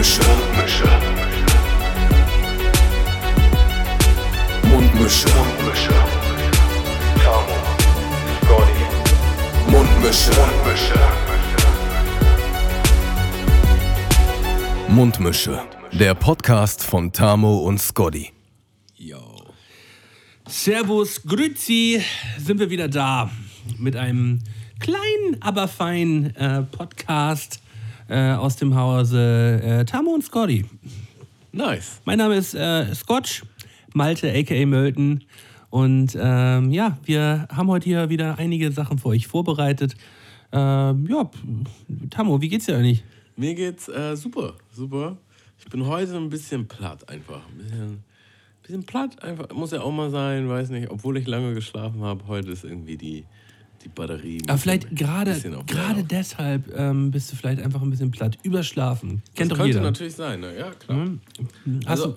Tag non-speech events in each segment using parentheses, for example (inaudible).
Mundmische. Mundmische. Mundmische. Tamo. Scotty. Mundmische. Mundmische. Mundmische. Der Podcast von Tamo und Scotty. Yo. Servus, Grüezi, sind wir wieder da mit einem kleinen, aber feinen äh, Podcast äh, aus dem Hause äh, Tamo und Scotty. Nice. Mein Name ist äh, Scotch, Malte aka Mölten. Und ähm, ja, wir haben heute hier wieder einige Sachen für euch vorbereitet. Ähm, ja, Tamo, wie geht's dir eigentlich? Mir geht's äh, super, super. Ich bin heute ein bisschen platt einfach. Ein bisschen, bisschen platt einfach. Muss ja auch mal sein, weiß nicht. Obwohl ich lange geschlafen habe, heute ist irgendwie die, die Batterie. Aber vielleicht gerade gerade deshalb ähm, bist du vielleicht einfach ein bisschen platt. Überschlafen. Das Kennt doch könnte jeder. natürlich sein, ne? Ja, klar. Hast Also,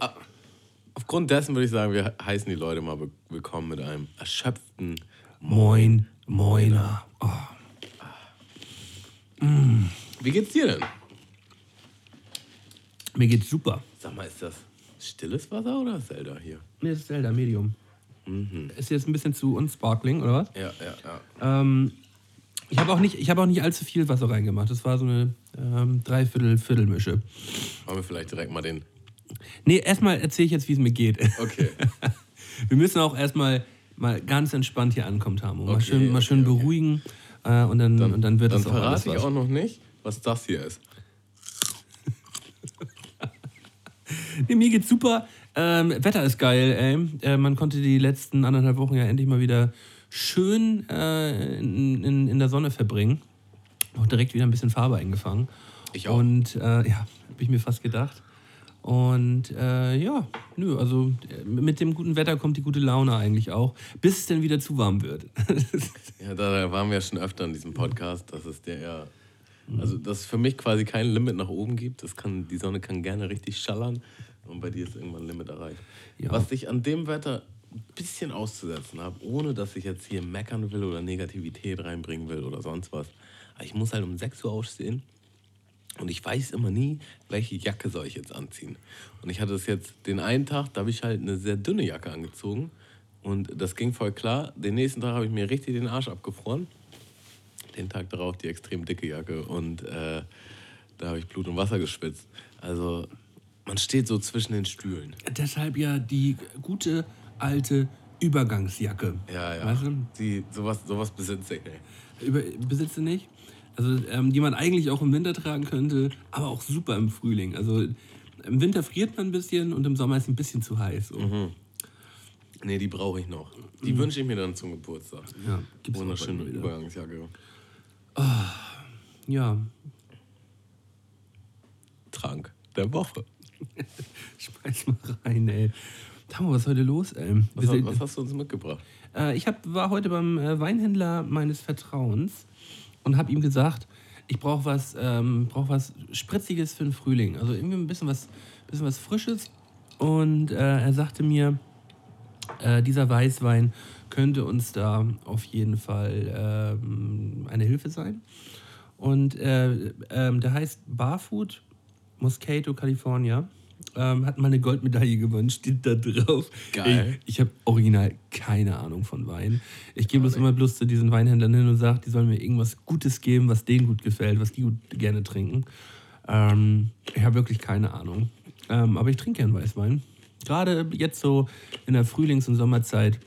aufgrund dessen würde ich sagen, wir heißen die Leute mal willkommen mit einem erschöpften Moin, Moiner. Oh. Wie geht's dir denn? Mir geht's super. Sag mal, ist das stilles Wasser oder Zelda hier? Nee, das ist Zelda Medium. Mhm. Ist jetzt ein bisschen zu unsparkling, oder was? Ja, ja, ja. Ähm, ich habe auch, nicht- ich hab auch nicht allzu viel Wasser reingemacht. Das war so eine ähm, Dreiviertel-Viertelmische. Wollen wir vielleicht direkt mal den. Nee, erstmal erzähle ich jetzt, wie es mir geht. Okay. (laughs) Wir müssen auch erstmal mal ganz entspannt hier ankommen, Tamo. Mal Okay, schön, mal okay, schön okay. beruhigen. Äh, und, dann, und dann wird Dann es auch alles verrate ich auch noch nicht, was das hier ist. (laughs) Nee, mir geht's super. Ähm, Wetter ist geil, ey. Äh, man konnte die letzten anderthalb Wochen ja endlich mal wieder schön äh, in, in, in der Sonne verbringen. Auch direkt wieder ein bisschen Farbe eingefangen. Ich auch. Und äh, ja, habe ich mir fast gedacht. Und äh, ja, nö, also äh, mit dem guten Wetter kommt die gute Laune eigentlich auch, bis es dann wieder zu warm wird. (laughs) Ja, da waren wir ja schon öfter in diesem Podcast, dass es der ja. Also, dass es für mich quasi kein Limit nach oben gibt. Das kann, die Sonne kann gerne richtig schallern und bei dir ist irgendwann ein Limit erreicht. Ja. Was ich an dem Wetter ein bisschen auszusetzen habe, ohne dass ich jetzt hier meckern will oder Negativität reinbringen will oder sonst was. Aber ich muss halt um 6 Uhr aufstehen und ich weiß immer nie, welche Jacke soll ich jetzt anziehen. Und ich hatte es jetzt den einen Tag, da habe ich halt eine sehr dünne Jacke angezogen. Und das ging voll klar. Den nächsten Tag habe ich mir richtig den Arsch abgefroren. Den Tag darauf die extrem dicke Jacke. Und äh, da habe ich Blut und Wasser geschwitzt. Also man steht so zwischen den Stühlen. Deshalb ja die gute alte Übergangsjacke. Ja, ja. Weißt du? Die, sowas, sowas besitze ich nicht. Über, besitze nicht. Also, ähm, die man eigentlich auch im Winter tragen könnte, aber auch super im Frühling. Also, im Winter friert man ein bisschen und im Sommer ist es ein bisschen zu heiß. So. Mhm. Nee, die brauche ich noch. Die wünsche ich mir dann zum Geburtstag. Ja, gibt's Wunderschöne. Übergangsjacke. Ja, Trank der Woche. (laughs) schmeiß mal rein, ey. Tamo, was ist heute los, ey? Wir Was, sind- was hast du uns mitgebracht? Äh, ich hab, war heute beim äh, Weinhändler meines Vertrauens und habe ihm gesagt, ich brauche was, ähm, brauch was Spritziges für den Frühling. Also irgendwie ein bisschen was, bisschen was Frisches. Und äh, er sagte mir, äh, dieser Weißwein könnte uns da auf jeden Fall ähm, eine Hilfe sein. Und äh, ähm, der heißt Barfood Moscato California. Ähm, hat mal eine Goldmedaille gewonnen, steht da drauf. Geil. Ich, ich habe original keine Ahnung von Wein. Ich gehe bloß immer bloß zu diesen Weinhändlern hin und sage, die sollen mir irgendwas Gutes geben, was denen gut gefällt, was die gut gerne trinken. Ähm, ich habe wirklich keine Ahnung. Ähm, aber ich trinke gern Weißwein. Gerade jetzt so in der Frühlings- und Sommerzeit,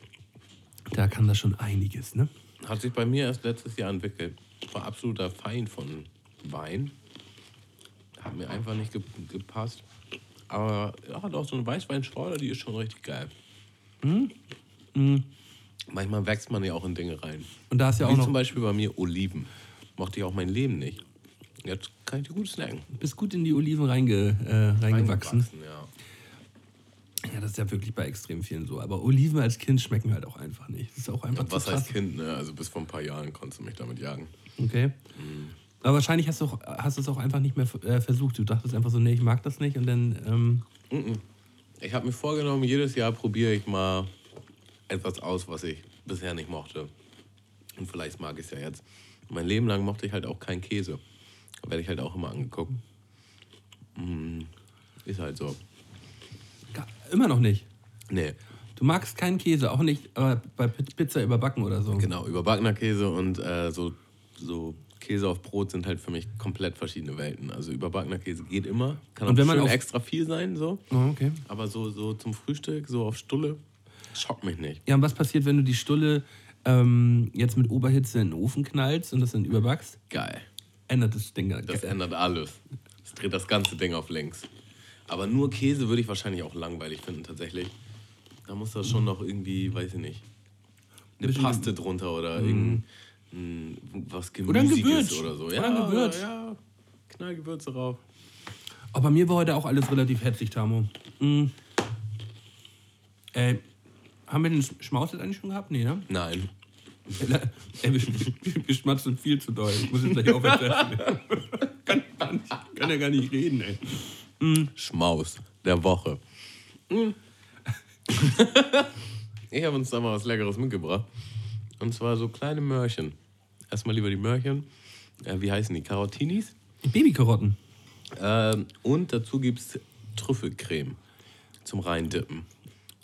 da kann das schon einiges, ne? Hat sich bei mir erst letztes Jahr entwickelt. Ich war absoluter Feind von Wein. Hat mir einfach nicht ge gepasst. Aber ja, doch so eine Weißweinschorle, die ist schon richtig geil. Manchmal wächst man ja auch in Dinge rein. Und da ist ja auch Wie noch, zum Beispiel bei mir Oliven. Mochte ich auch mein Leben nicht. Jetzt kann ich die gut snacken. bist gut in die Oliven reinge, äh, reingewachsen. Reingewachsen, ja. Ja, das ist ja wirklich bei extrem vielen so. Aber Oliven als Kind schmecken halt auch einfach nicht. Das ist auch einfach ja was zu krass. heißt Kind, ne? Also bis vor ein paar Jahren konntest du mich damit jagen. Okay. Aber wahrscheinlich hast du auch, hast du es auch einfach nicht mehr äh, versucht. Du dachtest einfach so, nee, ich mag das nicht. Und dann, ähm, Ich habe mir vorgenommen, jedes Jahr probiere ich mal etwas aus, was ich bisher nicht mochte. Und vielleicht mag ich es ja jetzt. Mein Leben lang mochte ich halt auch keinen Käse. Da werde ich halt auch immer angeguckt. Ist halt so. Immer noch nicht. Nee, Du magst keinen Käse, auch nicht äh, bei Pi- Pizza überbacken oder so. genau. Überbackener Käse und äh, so, so Käse auf Brot sind halt für mich komplett verschiedene Welten. Also überbackener Käse geht immer. Kann auch Und wenn man extra viel sein, so. Oh, okay. Aber so, so zum Frühstück, so auf Stulle, schockt mich nicht. Ja, und was passiert, wenn du die Stulle ähm, jetzt mit Oberhitze in den Ofen knallst und das dann überbackst? Geil. Ändert das Ding. Das ändert alles. Das dreht das ganze Ding auf links. Aber nur Käse würde ich wahrscheinlich auch langweilig finden, tatsächlich. Da muss da schon noch irgendwie, weiß ich nicht, eine Paste drunter oder irgend ein, was Oder Gemüsiges Gewürz. oder so. Oder ein Gewürz. Ja, Knallgewürze drauf. Aber bei mir war heute auch alles relativ hetzig, Tamo. Mm. Äh, haben wir den Sch- Schmaus jetzt eigentlich schon gehabt? Nee, ne? Nein. (laughs) Ey, wir, wir schmatzen viel zu doll. Ich muss jetzt gleich aufhören. (laughs) kann, kann, kann ja gar nicht reden, ey. Schmaus der Woche. Mm. (laughs) ich habe uns da mal was Leckeres mitgebracht. Und zwar so kleine Möhrchen. Erstmal lieber die Möhrchen. Äh, wie heißen die? Karotinis? Babykarotten. Ähm, und dazu gibt es Trüffelcreme zum Reindippen.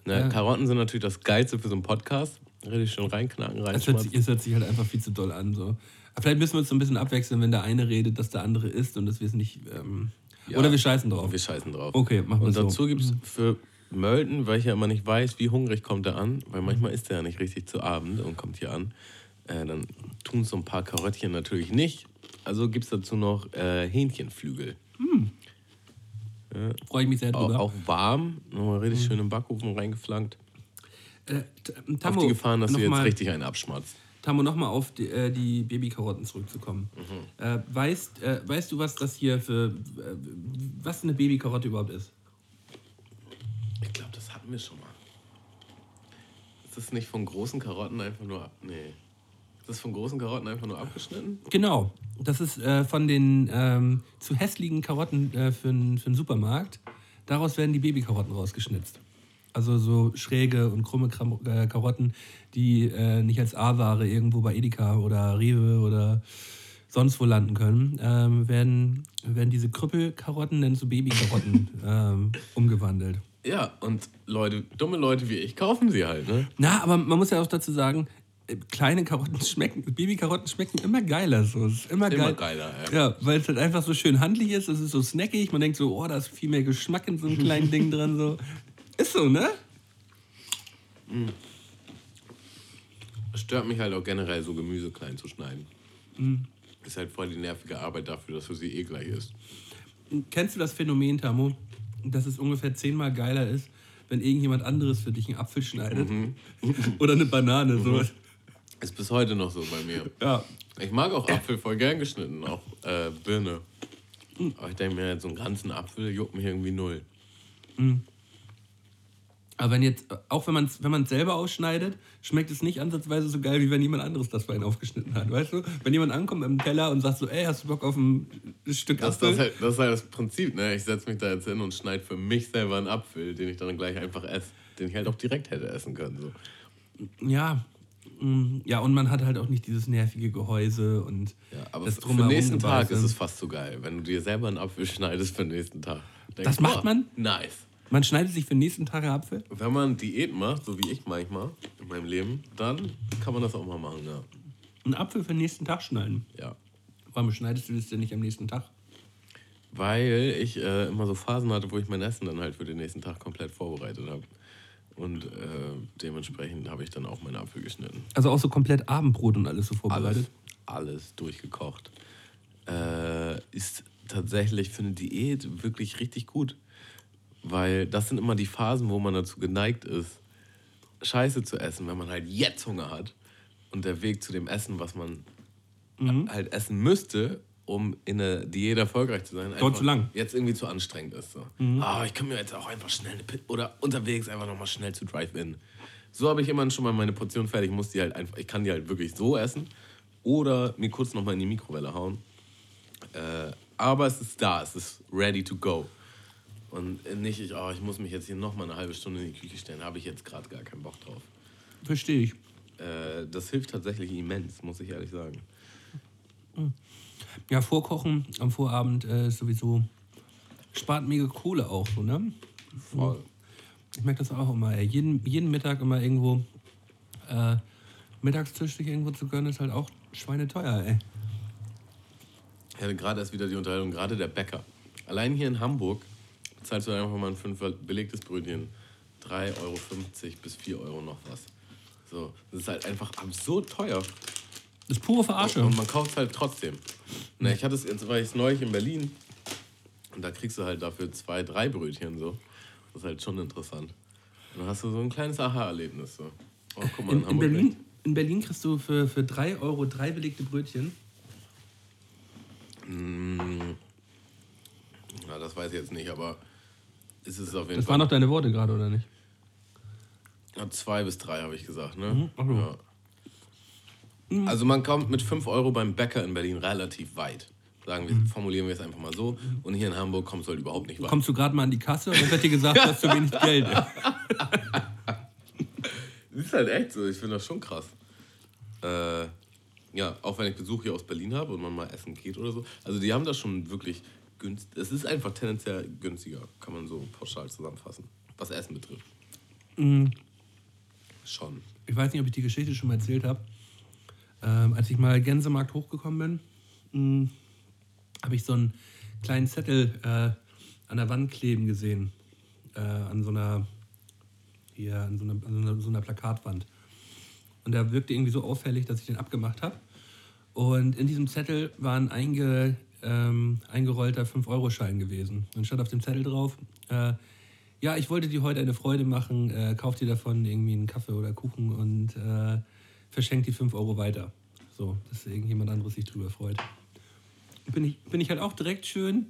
Ne, Ja. Karotten sind natürlich das Geilste für so einen Podcast. Richtig schön reinknacken, Es hört, hört sich halt einfach viel zu doll an. So. Aber vielleicht müssen wir uns so ein bisschen abwechseln, wenn der eine redet, dass der andere isst und dass wir es nicht. Ähm, Ja. Oder wir scheißen drauf. Wir scheißen drauf. Okay, machen wir Und so. dazu gibt es für Mölden, weil ich ja immer nicht weiß, wie hungrig kommt er an, weil manchmal isst er ja nicht richtig zu Abend und kommt hier an. Äh, dann tun so ein paar Karottchen natürlich nicht. Also gibt es dazu noch äh, Hähnchenflügel. Freue ich mich sehr drüber. auch warm, nochmal richtig schön im Backofen reingeflankt. Äh, T- Auf Tammo, die Gefahren, dass du jetzt mal- richtig einen abschmatzt. Tammo, nochmal auf die, äh, die Babykarotten zurückzukommen. Mhm. Äh, weißt, äh, weißt du, was das hier für. Äh, was eine Babykarotte überhaupt ist? Ich glaube, das hatten wir schon mal. Ist das nicht von großen Karotten einfach nur. ab- Nee. Ist das von großen Karotten einfach nur abgeschnitten? Genau. Das ist äh, von den ähm, zu hässlichen Karotten äh, für einen für 'n Supermarkt. Daraus werden die Babykarotten rausgeschnitzt. Also so schräge und krumme Kram äh, Karotten, die äh, nicht als A-Ware irgendwo bei Edeka oder Rewe oder sonst wo landen können, ähm, werden, werden diese Krüppelkarotten dann zu Babykarotten (laughs) ähm, umgewandelt. Ja, und Leute, dumme Leute wie ich kaufen sie halt, ne? Na, aber man muss ja auch dazu sagen, kleine Karotten schmecken, (laughs) Babykarotten schmecken immer geiler. So. Es ist immer, Immer geil. geiler, ey. Ja, weil es halt einfach so schön handlich ist, es ist so snackig, man denkt so, oh, da ist viel mehr Geschmack in so einem kleinen Ding (laughs) drin. So. Ist so, ne? Es stört mich halt auch generell, so Gemüse klein zu schneiden. Mhm. Ist halt voll die nervige Arbeit dafür, dass für sie eh gleich ist. Kennst du das Phänomen, Tamo, dass es ungefähr zehnmal geiler ist, wenn irgendjemand anderes für dich einen Apfel schneidet? Mhm. (laughs) Oder eine Banane, so. Ist bis heute noch so bei mir. (laughs) Ja. Ich mag auch Apfel voll gern geschnitten, auch äh, Birne. Aber ich denke mir, so einen ganzen Apfel juckt mich irgendwie null. Aber wenn jetzt, auch wenn man es wenn man's selber ausschneidet, schmeckt es nicht ansatzweise so geil, wie wenn jemand anderes das bei einem aufgeschnitten hat, weißt du? Wenn jemand ankommt im Teller und sagt so, ey, hast du Bock auf ein Stück Das, Apfel? das, halt, das ist halt das Prinzip, ne? Ich setze mich da jetzt hin und schneide für mich selber einen Apfel, den ich dann gleich einfach esse. Den ich halt auch direkt hätte essen können. So. Ja. Ja, und man hat halt auch nicht dieses nervige Gehäuse und Ja, aber das für den Drumherum nächsten Tag ist es fast so geil, wenn du dir selber einen Apfel schneidest für den nächsten Tag. Denkst, Das macht man? Nice. Man schneidet sich für den nächsten Tag einen Apfel? Wenn man Diät macht, so wie ich manchmal in meinem Leben, dann kann man das auch mal machen, ja. Einen Apfel für den nächsten Tag schneiden. ja. Warum schneidest du das denn nicht am nächsten Tag? Weil ich äh, immer so Phasen hatte, wo ich mein Essen dann halt für den nächsten Tag komplett vorbereitet habe. Und äh, dementsprechend habe ich dann auch meinen Apfel geschnitten. Also auch so komplett Abendbrot und alles so vorbereitet? Alles, alles durchgekocht. Äh, ist tatsächlich für eine Diät wirklich richtig gut. Weil das sind immer die Phasen, wo man dazu geneigt ist, Scheiße zu essen, wenn man halt jetzt Hunger hat. Und der Weg zu dem Essen, was man Mhm. halt essen müsste, um in der Diät erfolgreich zu sein, einfach zu lang. jetzt irgendwie zu anstrengend ist. So. Mhm. Ah, ich kann mir jetzt auch einfach schnell eine Pit oder unterwegs einfach nochmal schnell zu Drive-In. So habe ich immer schon mal meine Portion fertig. Ich muss die halt einfach, ich kann die halt wirklich so essen oder mir kurz nochmal in die Mikrowelle hauen. Äh, aber es ist da, es ist ready to go. Und nicht, ich, oh, ich muss mich jetzt hier nochmal eine halbe Stunde in die Küche stellen, habe ich jetzt gerade gar keinen Bock drauf. Verstehe ich. Äh, das hilft tatsächlich immens, muss ich ehrlich sagen. Ja, Vorkochen am Vorabend äh, ist sowieso spart mega Kohle auch so, ne? Voll. Ich merke das auch immer, ey. Jeden, jeden Mittag immer irgendwo äh, Mittagstisch sich irgendwo zu gönnen, ist halt auch schweineteuer, ey. Hatte gerade erst wieder die Unterhaltung, gerade der Bäcker. Allein hier in Hamburg zahlst du einfach mal ein fünf belegtes Brötchen 3,50 Euro bis 4 Euro noch was. So, das ist halt einfach absurd teuer. Das ist pure Verarsche. Und man kauft es halt trotzdem. Na, ich hatte es jetzt, war ich neulich in Berlin und da kriegst du halt dafür zwei, drei Brötchen so. Das ist halt schon interessant. Und dann hast du so ein kleines Aha-Erlebnis. So. Oh, guck mal, In, in, Berlin, in Berlin kriegst du für, für 3 Euro drei belegte Brötchen. Mm, ja, das weiß ich jetzt nicht, aber ist es auf jeden Das Fall. waren doch deine Worte gerade, oder nicht? Ja, zwei bis drei habe ich gesagt, ne? Mhm, ach so. Ja. Also man kommt mit 5 Euro beim Bäcker in Berlin relativ weit. Sagen wir, formulieren wir es einfach mal so. Und hier in Hamburg kommst du halt überhaupt nicht weit. Kommst du gerade mal an die Kasse und dann wird dir gesagt, du hast zu wenig (laughs) Geld. Das (laughs) ist halt echt so, ich finde das schon krass. Äh, ja, auch wenn ich Besuch hier aus Berlin habe und man mal essen geht oder so. Also die haben das schon wirklich günstig. Es ist einfach tendenziell günstiger, kann man so pauschal zusammenfassen, was Essen betrifft. Schon. Ich weiß nicht, ob ich die Geschichte schon mal erzählt habe. Ähm, als ich mal Gänsemarkt hochgekommen bin, mh, habe ich so einen kleinen Zettel äh, an der Wand kleben gesehen. Äh, an so einer, hier, an so einer, an so einer, so einer Plakatwand. Und der wirkte irgendwie so auffällig, dass ich den abgemacht habe. Und in diesem Zettel war ein einge, ähm, eingerollter 5-Euro-Schein gewesen. Und stand auf dem Zettel drauf, äh, ja, ich wollte dir heute eine Freude machen, äh, kauf dir davon irgendwie einen Kaffee oder Kuchen und äh, verschenk die 5 Euro weiter. So, dass irgendjemand anderes sich drüber freut. Bin ich, bin ich halt auch direkt schön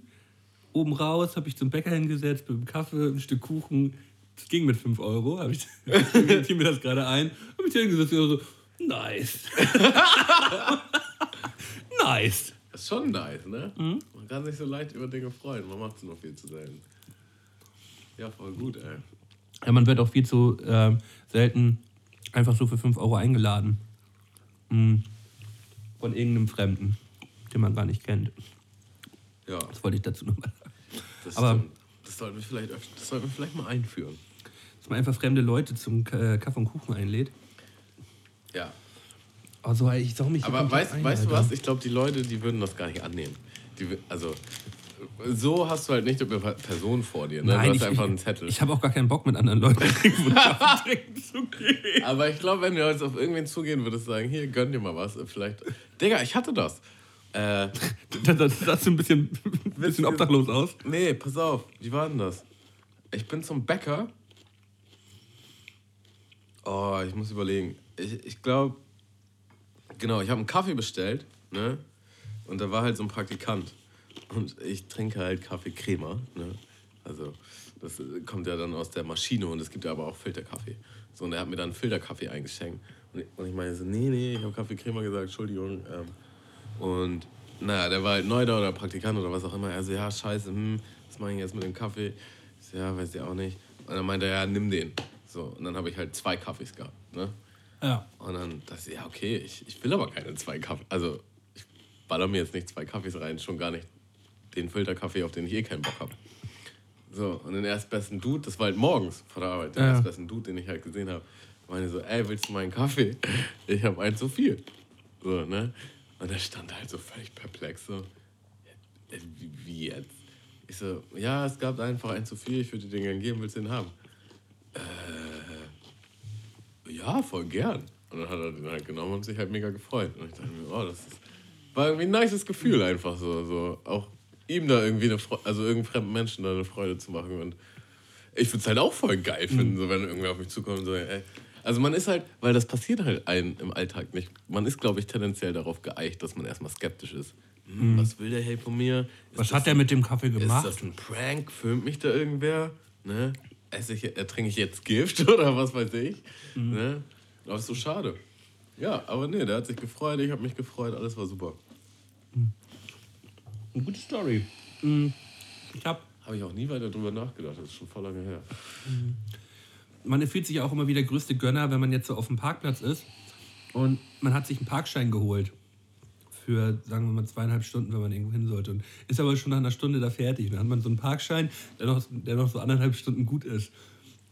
oben raus, habe ich zum Bäcker hingesetzt mit einem Kaffee, ein Stück Kuchen. Das ging mit 5 Euro, habe ich, (laughs) ich mir das gerade ein, habe ich hingesetzt und so, nice. (laughs) nice. Das ist schon nice, ne? Man kann sich so leicht über Dinge freuen. Man macht es nur viel zu selten. Ja, voll gut, ey. Ja, man wird auch viel zu ähm, selten einfach so für 5 Euro eingeladen. Mhm. Von irgendeinem Fremden, den man gar nicht kennt. Ja, Das wollte ich dazu nochmal sagen. das, Aber- stimmt. das sollten wir vielleicht, das sollten wir vielleicht mal einführen. Dass man einfach fremde Leute zum äh, Kaffee und Kuchen einlädt. Ja. Also, ich sag mich. Aber weißt, ein, weißt du was? Ich glaube, die Leute, die würden das gar nicht annehmen. Die, also, so hast du halt nicht eine Per- Person vor dir. Ne? Nein, du hast ich, einfach ich, einen Zettel. Ich habe auch gar keinen Bock mit anderen Leuten (laughs) (laughs) zu gehen. Aber ich glaube, wenn du jetzt auf irgendwen zugehen würdest, sagen, hier, gönn dir mal was. Vielleicht. Digga, ich hatte das. Äh, Das, das, das sieht ein bisschen, ein (laughs) bisschen obdachlos aus. nee, pass auf. Wie war denn das? Ich bin zum Bäcker. Oh, ich muss überlegen. Ich, ich glaube, genau, ich habe einen Kaffee bestellt, ne? Und da war halt so ein Praktikant. Und ich trinke halt Kaffee Crema, ne? Also, das kommt ja dann aus der Maschine und es gibt ja aber auch Filterkaffee. So, und er hat mir dann Filterkaffee eingeschenkt. Und ich, meine so, nee, nee, ich habe Kaffee Crema gesagt, Entschuldigung. Ähm, und naja, der war halt neu da oder Praktikant oder was auch immer. Er so, ja, scheiße, hm, was mache ich jetzt mit dem Kaffee? Ich so, ja, weiß ich auch nicht. Und dann meinte er, ja, nimm den. So, und dann habe ich halt zwei Kaffees gehabt, ne? Ja. Und dann dachte ich, ja, okay, ich, ich will aber keine zwei Kaffee. Also, ich baller mir jetzt nicht zwei Kaffees rein, schon gar nicht den Filterkaffee, auf den ich eh keinen Bock habe. So, und den erstbesten Dude, das war halt morgens vor der Arbeit, den Ja. erstbesten Dude, den ich halt gesehen habe, meine so, ey, willst du meinen Kaffee? (laughs) Ich habe einen zu viel. So, ne? Und er stand halt so völlig perplex, so, "Äh, wie, jetzt? Ich so, ja, es gab einfach einen zu viel, ich würde dir den gerne geben, willst du den haben? ja, voll gern. Und dann hat er den halt genommen und sich halt mega gefreut. Und ich dachte mir, oh, das ist, war irgendwie ein nices Gefühl einfach so. so auch ihm da irgendwie eine Freude, also irgendeinem fremden Menschen da eine Freude zu machen. Und ich würde es halt auch voll geil finden, so wenn irgendwer auf mich zukommt und so, ey. Also man ist halt, weil das passiert halt einem im Alltag nicht. Man ist, glaube ich, tendenziell darauf geeicht, dass man erstmal skeptisch ist. Hm, Was will der hey von mir? Ist Was das hat der mit dem Kaffee ist gemacht? das ein Prank? Filmt mich da irgendwer? Ne? Esse ich, ertrinke ich jetzt Gift (laughs) oder was weiß ich? Ne? Aber ist so schade. Ja, aber nee, der hat sich gefreut, ich habe mich gefreut, alles war super. Eine gute Story. Mhm. Ich hab, Habe ich auch nie weiter drüber nachgedacht, das ist schon voll lange her. man fühlt sich ja auch immer wie der größte Gönner, wenn man jetzt so auf dem Parkplatz ist und man hat sich einen Parkschein geholt für, sagen wir mal, zweieinhalb Stunden, wenn man irgendwo hin sollte. Und ist aber schon nach einer Stunde da fertig. Und dann hat man so einen Parkschein, der noch, der noch so anderthalb Stunden gut ist.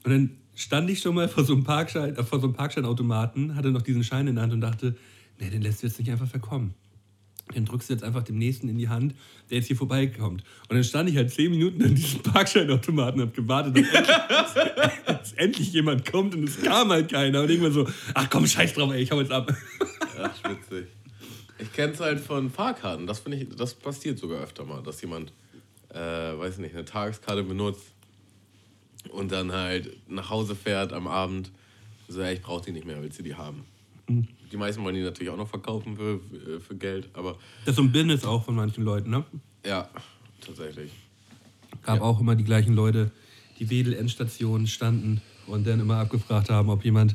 Und dann stand ich schon mal vor so einem Parkschein, äh, vor so einem Parkscheinautomaten, hatte noch diesen Schein in der Hand und dachte, nee, den lässt du jetzt nicht einfach verkommen. Den drückst du jetzt einfach dem Nächsten in die Hand, der jetzt hier vorbeikommt. Und dann stand ich halt zehn Minuten an diesem (laughs) Parkscheinautomaten und hab gewartet, dass endlich, (laughs) dass endlich jemand kommt und es kam halt keiner. Und irgendwann so, ach komm, scheiß drauf, ey, ich hau jetzt ab. Ja, witzig. Ich kenne es halt von Fahrkarten. Das finde ich, das passiert sogar öfter mal, dass jemand, äh, weiß nicht, eine Tageskarte benutzt und dann halt nach Hause fährt am Abend. So, ja, ich brauche die nicht mehr, willst du die haben? Mhm. Die meisten wollen die natürlich auch noch verkaufen für, für- Geld, aber Das ist so ein Business auch von manchen Leuten, ne? ja, tatsächlich. Gab Ja. auch immer die gleichen Leute, die Wedel-Endstation standen und dann immer abgefragt haben, ob jemand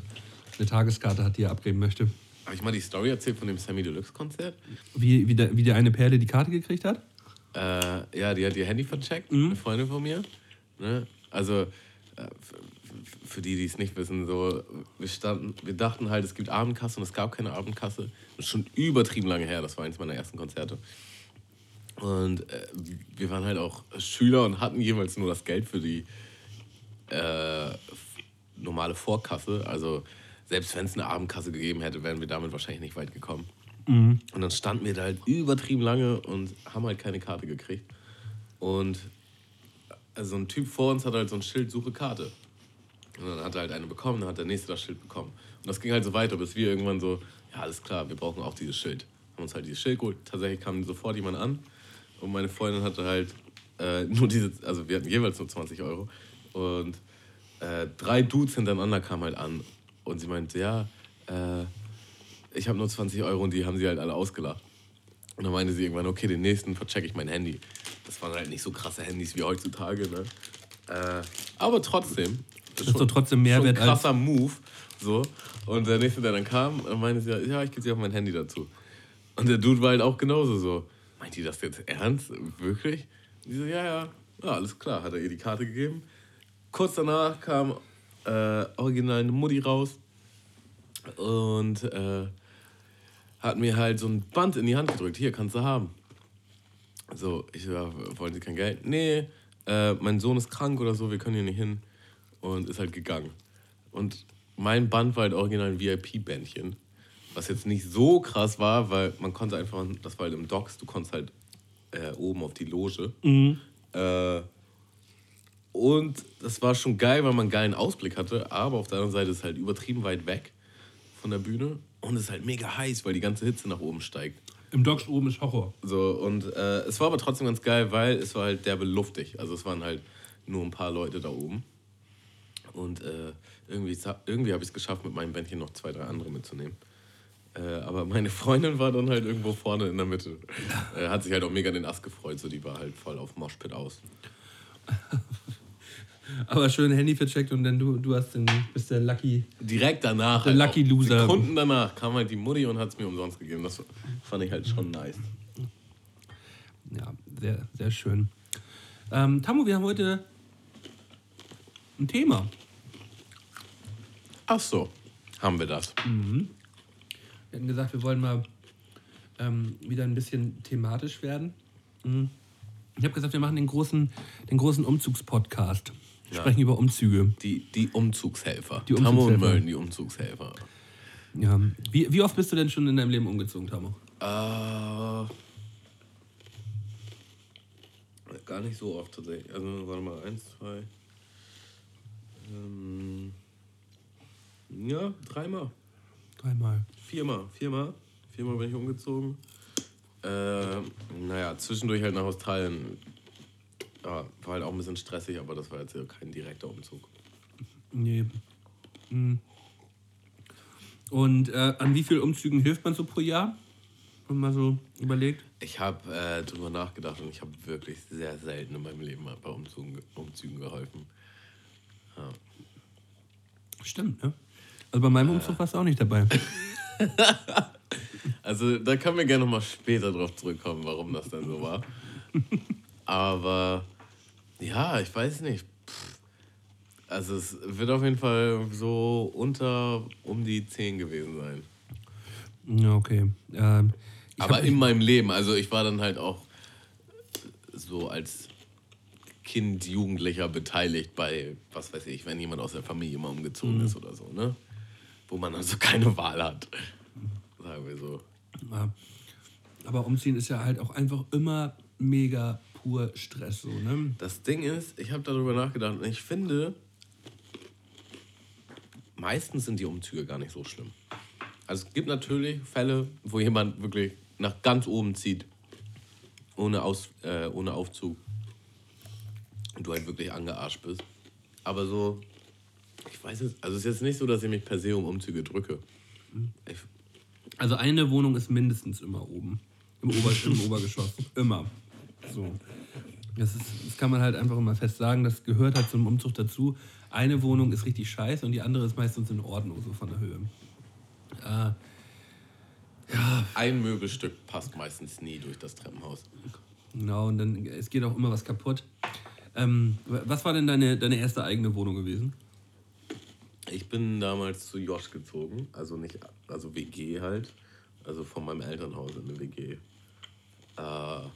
eine Tageskarte hat, die er abgeben möchte. Habe ich mal die Story erzählt von dem Sammy Deluxe Konzert? Wie, wie, der, wie der eine Perle die Karte gekriegt hat? Äh, ja, die hat ihr Handy vercheckt, eine Freundin von mir. Ne? Also, äh, für die, die es nicht wissen, so, wir, standen, wir dachten halt, es gibt Abendkasse und es gab keine Abendkasse. Das ist schon übertrieben lange her, das war eines meiner ersten Konzerte. Und äh, wir waren halt auch Schüler und hatten jeweils nur das Geld für die äh, normale Vorkasse. Also, selbst wenn es eine Abendkasse gegeben hätte, wären wir damit wahrscheinlich nicht weit gekommen. Und dann standen wir da halt übertrieben lange und haben halt keine Karte gekriegt. Und also ein Typ vor uns hat halt so ein Schild, suche Karte. Und dann hat er halt eine bekommen, dann hat der nächste das Schild bekommen. Und das ging halt so weiter, bis wir irgendwann so, ja, alles klar, wir brauchen auch dieses Schild. Haben uns halt dieses Schild geholt. Tatsächlich kam sofort jemand an. Und meine Freundin hatte halt äh, (laughs) nur diese, also wir hatten jeweils nur 20 Euro. Und äh, drei Dudes hintereinander kamen halt an. Und sie meinte, ja, äh, ich habe nur 20 Euro und die haben sie halt alle ausgelacht. Und dann meinte sie irgendwann, okay, den nächsten verchecke ich mein Handy. Das waren halt nicht so krasse Handys wie heutzutage, ne? Äh, aber trotzdem. Ist doch trotzdem Mehrwert schon ein krasser Move. So. Und der nächste, der dann kam, meinte sie, ja, ich gebe dir auch mein Handy dazu. Und der Dude war halt auch genauso so. Meint die das jetzt ernst? Wirklich? Und die so, ja, ja. Ja, alles klar. Hat er ihr die Karte gegeben. Kurz danach kam äh, original eine Mutti raus und äh, hat mir halt so ein Band in die Hand gedrückt. Hier, kannst du haben. So, ich so, ja, wollen Sie kein Geld? Nee, äh, mein Sohn ist krank oder so, wir können hier nicht hin. Und ist halt gegangen. Und mein Band war halt original ein VIP-Bändchen. Was jetzt nicht so krass war, weil man konnte einfach, das war halt im Docks, du konntest halt äh, oben auf die Loge. Äh, und das war schon geil, weil man einen geilen Ausblick hatte. Aber auf der anderen Seite ist es halt übertrieben weit weg von der Bühne. Und es ist halt mega heiß, weil die ganze Hitze nach oben steigt. Im Docks oben ist Horror. So, und äh, es war aber trotzdem ganz geil, weil es war halt derbe luftig. Also es waren halt nur ein paar Leute da oben. Und äh, irgendwie, irgendwie habe ich es geschafft, mit meinem Bändchen noch zwei, drei andere mitzunehmen. Äh, aber meine Freundin war dann halt irgendwo vorne in der Mitte. (laughs) Äh, hat sich halt auch mega den Ast gefreut, so die war halt voll auf Moshpit aus. (laughs) Aber schön Handy vercheckt und dann du, du hast den, bist der Lucky. Direkt danach, Der Lucky auch Loser. Sekunden danach kam halt die Mutti und hat es mir umsonst gegeben. Das fand ich halt schon nice. Ja, sehr, sehr schön. Ähm, Tamu, wir haben heute ein Thema. Ach so, haben wir das. Wir hatten gesagt, wir wollen mal ähm, wieder ein bisschen thematisch werden. Mhm. Ich habe gesagt, wir machen den großen, den großen Umzugspodcast. Wir Ja. Sprechen über Umzüge. Die, die Umzugshelfer. Die Tammo und Umzugshelfer. Mölln, die Umzugshelfer. Ja. Wie, wie oft bist du denn schon in deinem Leben umgezogen, Tamu? Äh, gar nicht so oft tatsächlich. Also, warte mal, eins, zwei. Ähm, ja, dreimal. Dreimal. Viermal. Viermal. Viermal bin ich umgezogen. Äh, naja, zwischendurch halt nach Australien. Ja, war halt auch ein bisschen stressig, aber das war jetzt ja kein direkter Umzug. Nee. Mhm. Und äh, an wie vielen Umzügen hilft man so pro Jahr? Wenn man mal so überlegt. Ich habe äh, drüber nachgedacht und ich habe wirklich sehr selten in meinem Leben bei Umzügen, Umzügen geholfen. Stimmt, ne? Also bei meinem Umzug warst du auch nicht dabei. (laughs) Also da können wir gerne noch mal später drauf zurückkommen, warum das denn so war. Aber ja, ich weiß nicht. Also es wird auf jeden Fall so unter um die 10 gewesen sein. Ja, okay. Ähm, Aber in meinem Leben. Also ich war dann halt auch so als Kind, Jugendlicher beteiligt bei, was weiß ich, wenn jemand aus der Familie mal umgezogen ist oder so, ne? Wo man also (laughs) keine Wahl hat. Sagen wir so. Ja. Aber umziehen ist ja halt auch einfach immer mega pur Stress, so, ne? Das Ding ist, ich habe darüber nachgedacht und ich finde, meistens sind die Umzüge gar nicht so schlimm. Also es gibt natürlich Fälle, wo jemand wirklich nach ganz oben zieht, ohne, Aus, äh, ohne Aufzug und du halt wirklich angearscht bist. Aber so, ich weiß es, also es ist jetzt nicht so, dass ich mich per se um Umzüge drücke. Ich, Also eine Wohnung ist mindestens immer oben. Im, Ober (laughs) im Obergeschoss. Immer. So. Das, ist, das kann man halt einfach immer fest sagen. Das gehört halt zum Umzug dazu. Eine Wohnung ist richtig scheiße und die andere ist meistens in Ordnung, so von der Höhe. Äh, ein Möbelstück passt meistens nie durch das Treppenhaus. genau, und dann es geht auch immer was kaputt. Ähm, was war denn deine, deine erste eigene Wohnung gewesen? Ich bin damals zu Josh gezogen, also nicht, also WG halt, also von meinem Elternhaus in eine WG. Äh, ja,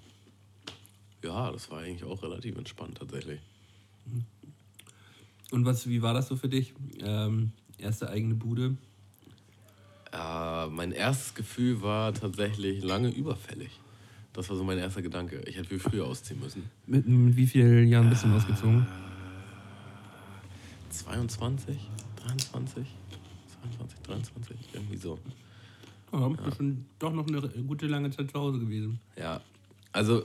das war eigentlich auch relativ entspannt tatsächlich. Und was, wie war das so für dich? Ähm, erste eigene Bude? Äh, mein erstes Gefühl war tatsächlich lange überfällig. Das war so mein erster Gedanke. Ich hätte viel früher ausziehen müssen. Mit, mit wie vielen Jahren bist du denn ausgezogen? 22, 23, 22, 23, irgendwie so. Ja, bist du schon doch noch eine gute lange Zeit zu Hause gewesen. Ja, also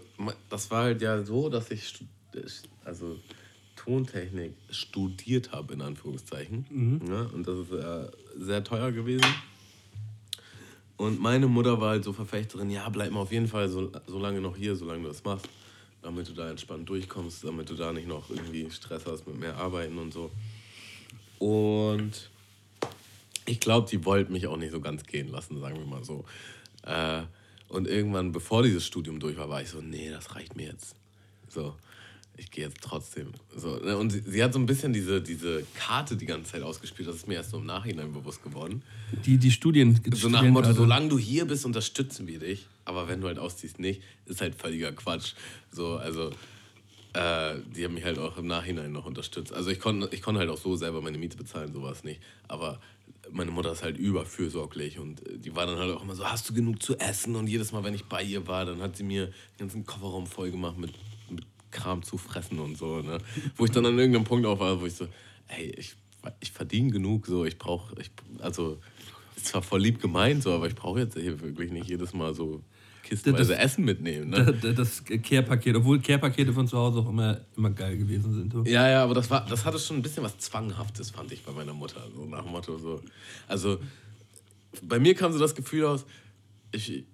das war halt ja so, dass ich also Tontechnik studiert habe, in Anführungszeichen. Ja, und das ist äh, sehr teuer gewesen. Und meine Mutter war halt so Verfechterin, ja, bleib mal auf jeden Fall so, so lange noch hier, solange du das machst, damit du da entspannt durchkommst, damit du da nicht noch irgendwie Stress hast mit mehr Arbeiten und so. Und ich glaube, die wollte mich auch nicht so ganz gehen lassen, sagen wir mal so. Äh, und irgendwann, bevor dieses Studium durch war, war ich so, nee, das reicht mir jetzt. So, ich gehe jetzt trotzdem. So, ne, und sie, sie hat so ein bisschen diese, diese Karte die ganze Zeit ausgespielt, das ist mir erst so im Nachhinein bewusst geworden. Die, die Studien. So nach dem Motto, Studienkarte. solange du hier bist, unterstützen wir dich. Aber wenn du halt ausziehst, nicht, ist halt völliger Quatsch. So, also, äh, die haben mich halt auch im Nachhinein noch unterstützt. Also ich konnte ich konnt halt auch so selber meine Miete bezahlen, sowas nicht. Aber meine Mutter ist halt überfürsorglich und äh, die war dann halt auch immer so, hast du genug zu essen? Und jedes Mal, wenn ich bei ihr war, dann hat sie mir den ganzen Kofferraum voll gemacht mit, mit Kram zu fressen und so. Ne? Wo ich dann an irgendeinem Punkt auch war, wo ich so, ey, ich, ich verdiene genug, so, ich brauche, ich, also, ist zwar voll lieb gemeint, so, aber ich brauche jetzt hier wirklich nicht jedes Mal so kistenweise Das- Essen mitnehmen. Ne? (laughs) da- Das Care-Paket, obwohl Care-Pakete von zu Hause auch immer, immer geil gewesen sind. So. Ja, ja, aber das, war, das hatte schon ein bisschen was Zwanghaftes, fand ich bei meiner Mutter. So nach dem Motto so. Also bei mir kam so das Gefühl aus, ich,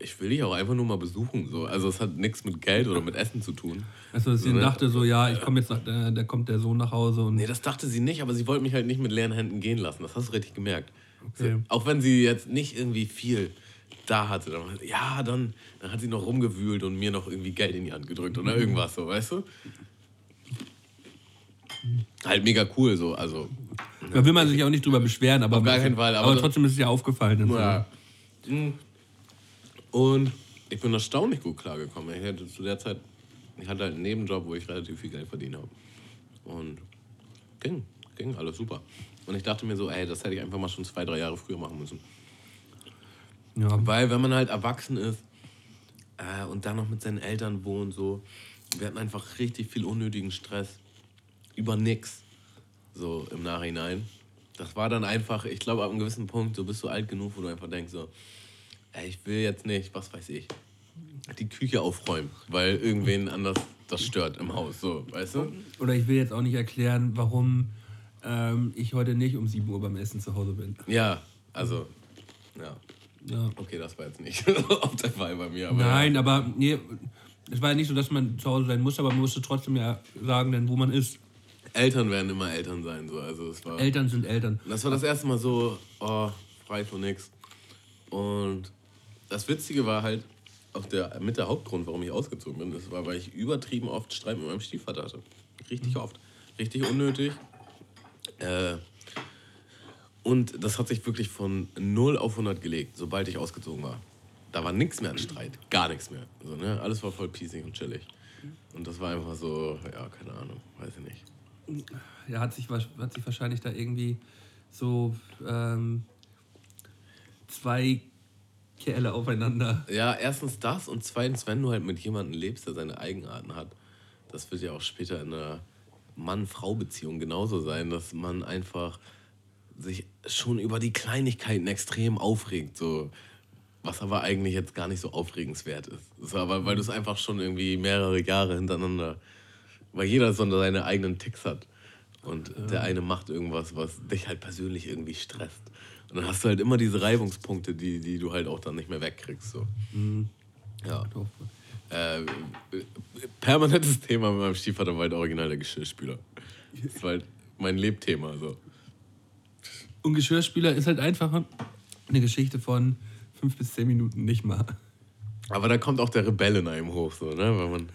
ich will dich auch einfach nur mal besuchen. So. Also es hat nichts mit Geld oder mit Essen zu tun. Also sie ne? dachte so, ja, ich komme jetzt nach, da, da kommt der Sohn nach Hause und Nee, das dachte sie nicht, aber sie wollte mich halt nicht mit leeren Händen gehen lassen. Das hast du richtig gemerkt. Okay. So, auch wenn sie jetzt nicht irgendwie viel da hatte, dann, ja, dann, dann hat sie noch rumgewühlt und mir noch irgendwie Geld in die Hand gedrückt oder irgendwas so, weißt du? Halt mega cool so, also da will man sich auch nicht drüber beschweren, aber, Auf gar keinen Fall, aber aber trotzdem ist es ja aufgefallen. und so. Ja. Mhm. Und ich bin erstaunlich gut klargekommen. Ich hatte zu der Zeit, ich hatte halt einen Nebenjob, wo ich relativ viel Geld verdient habe. Und ging, ging alles super. Und ich dachte mir so, ey, das hätte ich einfach mal schon zwei, drei Jahre früher machen müssen. Ja. Weil wenn man halt erwachsen ist äh, und dann noch mit seinen Eltern wohnt, so, wir hatten einfach richtig viel unnötigen Stress über nix. So im Nachhinein. Das war dann einfach, ich glaube, ab einem gewissen Punkt, so bist du alt genug, wo du einfach denkst, so, ey, ich will jetzt nicht, was weiß ich, die Küche aufräumen, weil irgendwen anders das stört im Haus, so, weißt du? Oder ich will jetzt auch nicht erklären, warum ähm, ich heute nicht um 7 Uhr beim Essen zu Hause bin. Ja, also, ja. Ja. Okay, das war jetzt nicht (laughs) auf der Fall bei mir, aber. Nein, aber nee, es war ja nicht so, dass man zu Hause sein musste, aber man musste trotzdem ja sagen, denn wo man ist. Ja. Eltern werden immer Eltern sein, so, also es war. Eltern sind Eltern. Das war das erste Mal so, oh, frei von nix. Und das Witzige war halt, auch der, mit der Hauptgrund, warum ich ausgezogen bin, das war, weil ich übertrieben oft Streit mit meinem Stiefvater hatte. Richtig oft. Richtig unnötig. Äh, und das hat sich wirklich von 0 auf 100 gelegt, sobald ich ausgezogen war. da war nichts mehr an Streit. Gar nichts mehr. So, ne? Alles war voll peasig und chillig. Und das war einfach so, ja, keine Ahnung, weiß ich nicht. Ja, hat sich, hat sich wahrscheinlich da irgendwie so ähm, zwei Kerle aufeinander. Ja, erstens das und zweitens, wenn du halt mit jemandem lebst, der seine Eigenarten hat, das wird ja auch später in einer Mann-Frau-Beziehung genauso sein, dass man einfach sich schon über die Kleinigkeiten extrem aufregt, so was aber eigentlich jetzt gar nicht so aufregenswert ist. Ist aber, weil du es einfach schon irgendwie mehrere Jahre hintereinander, weil jeder so seine eigenen Ticks hat. Und ja. der eine macht irgendwas, was dich halt persönlich irgendwie stresst. Und dann hast du halt immer diese Reibungspunkte, die, die du halt auch dann nicht mehr wegkriegst. So. Mhm. Ja. Äh, permanentes Thema mit meinem Stiefvater war halt original der Geschirrspüler. (laughs) Das war halt mein Lebthema. So. Und Geschirrspüler ist halt einfach eine Geschichte von fünf bis zehn Minuten nicht mal. Aber da kommt auch der Rebell in einem hoch, so, ne? Weil man.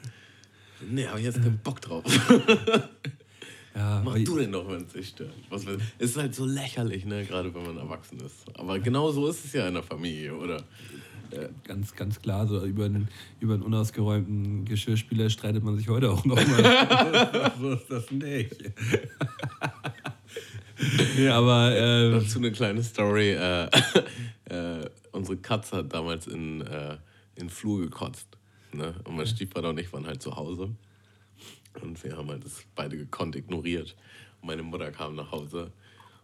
Nee, hab ich jetzt keinen Bock drauf. (laughs) ja, Mach du denn doch, wenn es dich stört. Was, es ist halt so lächerlich, ne? Gerade wenn man erwachsen ist. Aber genau so ist es ja in der Familie, oder? Ganz, ganz klar, so über einen, über einen unausgeräumten Geschirrspüler streitet man sich heute auch noch mal. (laughs) so ist das nicht. (laughs) nee, aber. Äh, Dazu eine kleine Story. Äh, (laughs) äh, unsere Katze hat damals in, äh, in den Flur gekotzt. Ne? Und mein Stiefvater und ich waren halt zu Hause. Und wir haben halt das beide gekonnt ignoriert. Und meine Mutter kam nach Hause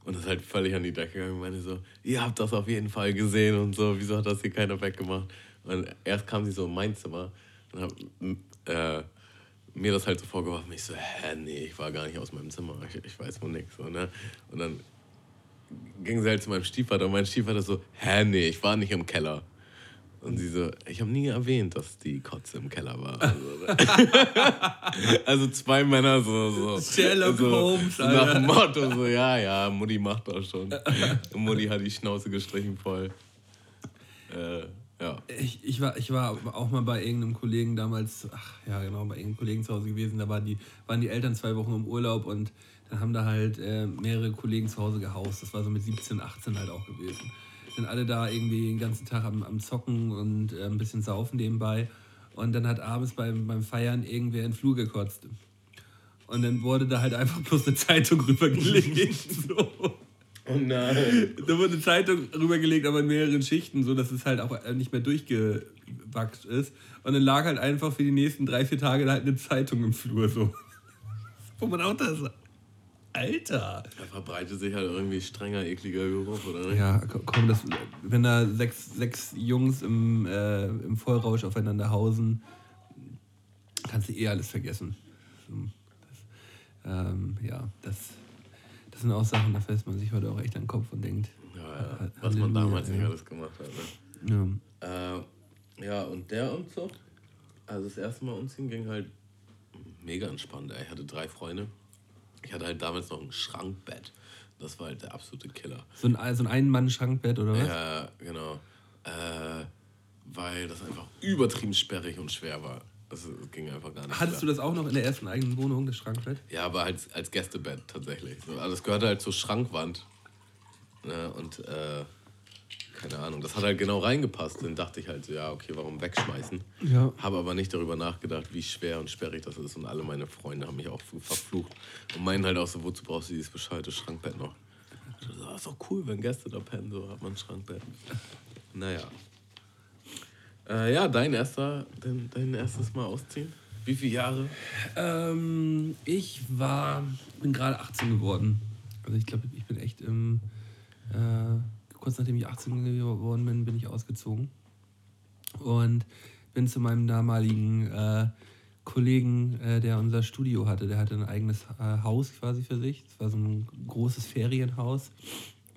und ist halt völlig an die Decke gegangen und meinte so, ihr habt das auf jeden Fall gesehen und so, wieso hat das hier keiner weggemacht? Und erst kam sie so in mein Zimmer und hat äh, mir das halt so vorgeworfen. Ich so, hä, nee, ich war gar nicht aus meinem Zimmer, ich, ich weiß wohl nichts. So, ne? Und dann ging sie halt zu meinem Stiefvater und mein Stiefvater so, hä, nee, ich war nicht im Keller. Und sie so, ich habe nie erwähnt, dass die Kotze im Keller war. Also, (laughs) also zwei Männer so, so, Sherlock so Holmes, so nach dem Motto so, ja, ja, Mutti macht das schon. Und (laughs) Mutti hat die Schnauze gestrichen voll. Äh, Ich, ich, war, ich war auch mal bei irgendeinem Kollegen damals, ach ja genau, bei irgendeinem Kollegen zu Hause gewesen, da waren die, waren die Eltern zwei Wochen im Urlaub und dann haben da halt äh, mehrere Kollegen zu Hause gehaust. Das war so mit 17, 18 halt auch gewesen. Sind alle da irgendwie den ganzen Tag am, am Zocken und äh, ein bisschen saufen nebenbei. Und dann hat abends beim, beim Feiern irgendwer in den Flur gekotzt. Und dann wurde da halt einfach bloß eine Zeitung (laughs) rübergelegt. so. Oh nein. Da wurde eine Zeitung rübergelegt, aber in mehreren Schichten, so dass es halt auch äh, nicht mehr durchgewachst ist. Und dann lag halt einfach für die nächsten drei, vier Tage halt eine Zeitung im Flur so. Wo man auch das Alter! Da verbreitet sich halt irgendwie strenger, ekliger Geruch, oder? Ja, komm, das, wenn da sechs, sechs Jungs im, äh, im Vollrausch aufeinander hausen, kannst du eh alles vergessen. Das, ähm, ja, das, das sind auch Sachen, da fällt man sich heute auch echt an den Kopf und denkt. Ja, ja. Was man damals nicht alles gemacht hat. Ne? Ja. Äh, ja, und der Umzug, also das erste Mal umziehen ging halt mega entspannt. Ich hatte drei Freunde ich hatte halt damals noch ein Schrankbett. Das war halt der absolute Killer. So ein, so ein Ein-Mann-Schrankbett, oder was? Ja, genau. Äh, weil das einfach übertrieben sperrig und schwer war. Das ging einfach gar nicht. Hattest klar. du das auch noch in der ersten eigenen Wohnung, das Schrankbett? Ja, aber als, als Gästebett tatsächlich. Also es gehörte halt zur Schrankwand. Ne? Und äh, keine Ahnung, das hat halt genau reingepasst. Dann dachte ich halt so, ja, okay, warum wegschmeißen? Ja. Habe aber nicht darüber nachgedacht, wie schwer und sperrig das ist. Und alle meine Freunde haben mich auch verflucht und meinen halt auch so, wozu brauchst du dieses bescheuerte Schrankbett noch? Das ah, ist doch cool, wenn Gäste da pennen, so hat man ein Schrankbett. Naja. Äh, ja, dein, erster, dein, dein erstes Mal ausziehen? Wie viele Jahre? Ähm, ich war, bin gerade 18 geworden. Also ich glaube, ich bin echt im... Äh, kurz nachdem ich 18 geworden bin, bin ich ausgezogen. Und bin zu meinem damaligen äh, Kollegen, äh, der unser Studio hatte. Der hatte ein eigenes äh, Haus quasi für sich. Das war so ein großes Ferienhaus.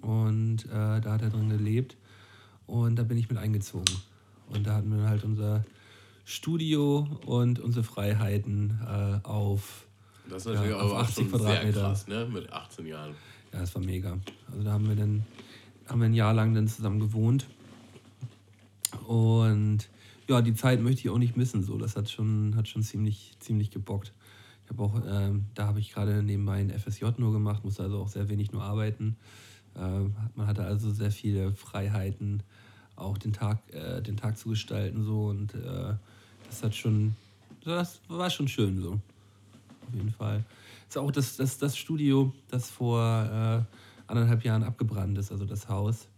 Und äh, da hat er drin gelebt. Und da bin ich mit eingezogen. Und da hatten wir halt unser Studio und unsere Freiheiten äh, auf, das ist natürlich ja, auf 80 Quadratmeter. Sehr krass, ne? Mit 18 Jahren. Ja, das war mega. Also da haben wir dann haben wir ein Jahr lang dann zusammen gewohnt. Und ja, die Zeit möchte ich auch nicht missen. So, das hat schon, hat schon ziemlich, ziemlich gebockt. Ich habe auch, ähm, da habe ich gerade nebenbei ein FSJ nur gemacht, musste also auch sehr wenig nur arbeiten. Ähm, man hatte also sehr viele Freiheiten, auch den Tag, äh, den Tag zu gestalten so und äh, das hat schon, das war schon schön so. Auf jeden Fall. Ist auch das, das, das Studio, das vor äh, anderthalb Jahren abgebrannt ist, also das Haus.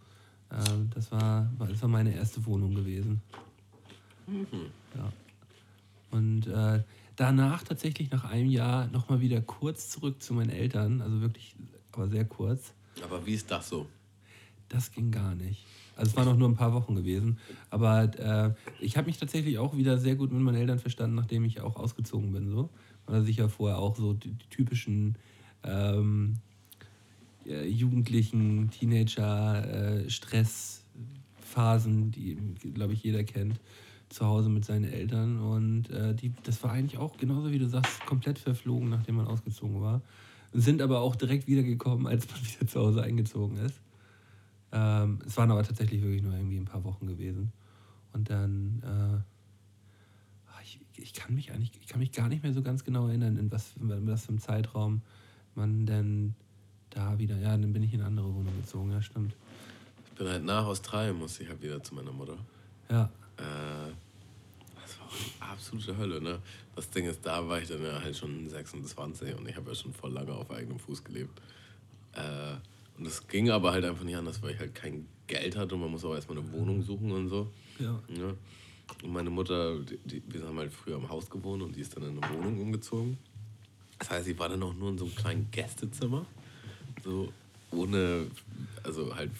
Ähm, das, war, das war meine erste Wohnung gewesen. Ja. Und äh, danach tatsächlich nach einem Jahr nochmal wieder kurz zurück zu meinen Eltern, also wirklich, aber sehr kurz. Aber wie ist das so? Das ging gar nicht. Also es waren noch nur ein paar Wochen gewesen. Aber äh, ich habe mich tatsächlich auch wieder sehr gut mit meinen Eltern verstanden, nachdem ich auch ausgezogen bin. So. Weil sich ja vorher auch so die, die typischen ähm, äh, jugendlichen Teenager äh, Stressphasen, die, glaube ich, jeder kennt, zu Hause mit seinen Eltern. Und äh, die, das war eigentlich auch, genauso wie du sagst, komplett verflogen, nachdem man ausgezogen war. Sind aber auch direkt wiedergekommen, als man (laughs) wieder zu Hause eingezogen ist. Ähm, es waren aber tatsächlich wirklich nur irgendwie ein paar Wochen gewesen. Und dann, äh, ah, ich, ich kann mich eigentlich, ich kann mich gar nicht mehr so ganz genau erinnern, in was, in was für einem Zeitraum man denn da wieder, ja, dann bin ich in eine andere Wohnung gezogen, ja, stimmt. Ich bin halt nach Australien, musste ich halt wieder zu meiner Mutter. Ja. Äh, das war auch die absolute Hölle, ne? Das Ding ist, da war ich dann ja halt schon 26 und ich habe ja schon voll lange auf eigenem Fuß gelebt. Äh, und es ging aber halt einfach nicht anders, weil ich halt kein Geld hatte und man muss auch erstmal eine Wohnung suchen und so. Ja. Ja. Und meine Mutter, die, die, wir haben halt früher im Haus gewohnt und die ist dann in eine Wohnung umgezogen. Das heißt, sie war dann auch nur in so einem kleinen Gästezimmer. So ohne, also halt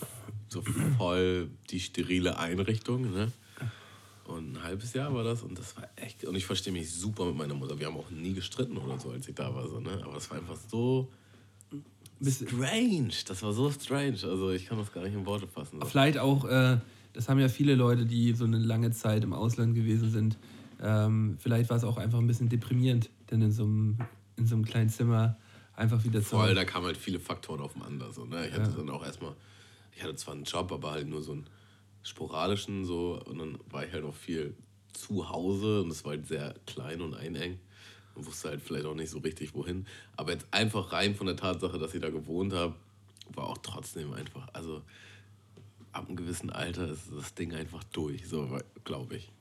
so voll die sterile Einrichtung, ne? Und ein halbes Jahr war das und das war echt. Und ich verstehe mich super mit meiner Mutter. Wir haben auch nie gestritten oder so, als ich da war. So, ne? Aber das war einfach so strange. Das war so strange. Also ich kann das gar nicht in Worte fassen. So. Vielleicht auch, äh, das haben ja viele Leute, die so eine lange Zeit im Ausland gewesen sind. Ähm, vielleicht war es auch einfach ein bisschen deprimierend, denn in so einem, in so einem kleinen Zimmer einfach wieder zu Voll, da kamen halt viele Faktoren aufeinander. So, ne? Ich hatte dann auch erstmal, ich hatte zwar einen Job, aber halt nur so einen sporadischen so und dann war ich halt auch viel zu Hause und es war halt sehr klein und eineng und wusste halt vielleicht auch nicht so richtig wohin. Aber jetzt einfach rein von der Tatsache, dass ich da gewohnt habe, war auch trotzdem einfach, also ab einem gewissen Alter ist das Ding einfach durch, so glaube ich.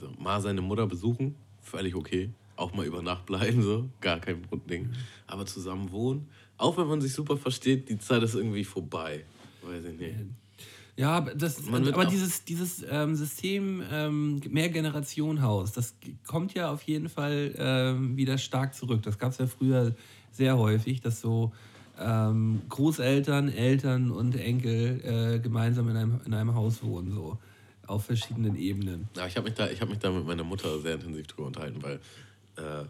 So, mal seine Mutter besuchen, völlig okay. Auch mal über Nacht bleiben, so, gar kein Grundding. Aber zusammen wohnen, auch wenn man sich super versteht, die Zeit ist irgendwie vorbei. Weiß ich nicht. Ja, aber das, wird aber dieses, dieses ähm, System ähm, Mehrgenerationenhaus, das kommt ja auf jeden Fall ähm, wieder stark zurück. Das gab es ja früher sehr häufig, dass so ähm, Großeltern, Eltern und Enkel äh, gemeinsam in einem, in einem Haus wohnen, so auf verschiedenen Ebenen. Ja, ich habe mich, da- ich hab mich da mit meiner Mutter sehr intensiv drüber unterhalten, weil äh,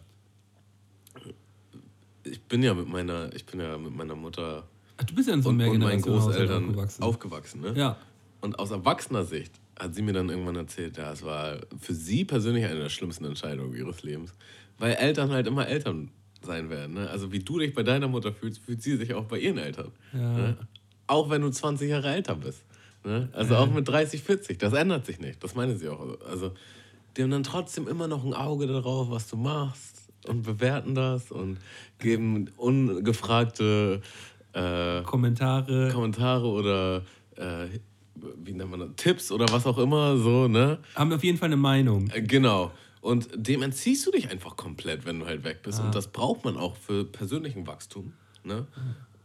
ich bin ja mit meiner, ich bin ja mit meiner Mutter Ach, du bist ja in so und, einem und meinen Mehrgenerationenhaus Großeltern aufgewachsen. aufgewachsen. ne? Ja. Und aus erwachsener Sicht hat sie mir dann irgendwann erzählt, ja, es war für sie persönlich eine der schlimmsten Entscheidungen ihres Lebens. Weil Eltern halt immer Eltern sein werden. Ne? Also wie du dich bei deiner Mutter fühlst, fühlt sie sich auch bei ihren Eltern. Ja. Ne? Auch wenn du 20 Jahre älter bist. Ne? Also auch mit 30, 40, das ändert sich nicht. Das meine sie auch. Also die haben dann trotzdem immer noch ein Auge darauf, was du machst und bewerten das und geben ungefragte äh, Kommentare. Kommentare oder äh, wie nennt man das? Tipps oder was auch immer, so, ne? haben auf jeden Fall eine Meinung. Äh, Genau. Und dem entziehst du dich einfach komplett, wenn du halt weg bist. Und das braucht man auch für persönlichen Wachstum. Ne?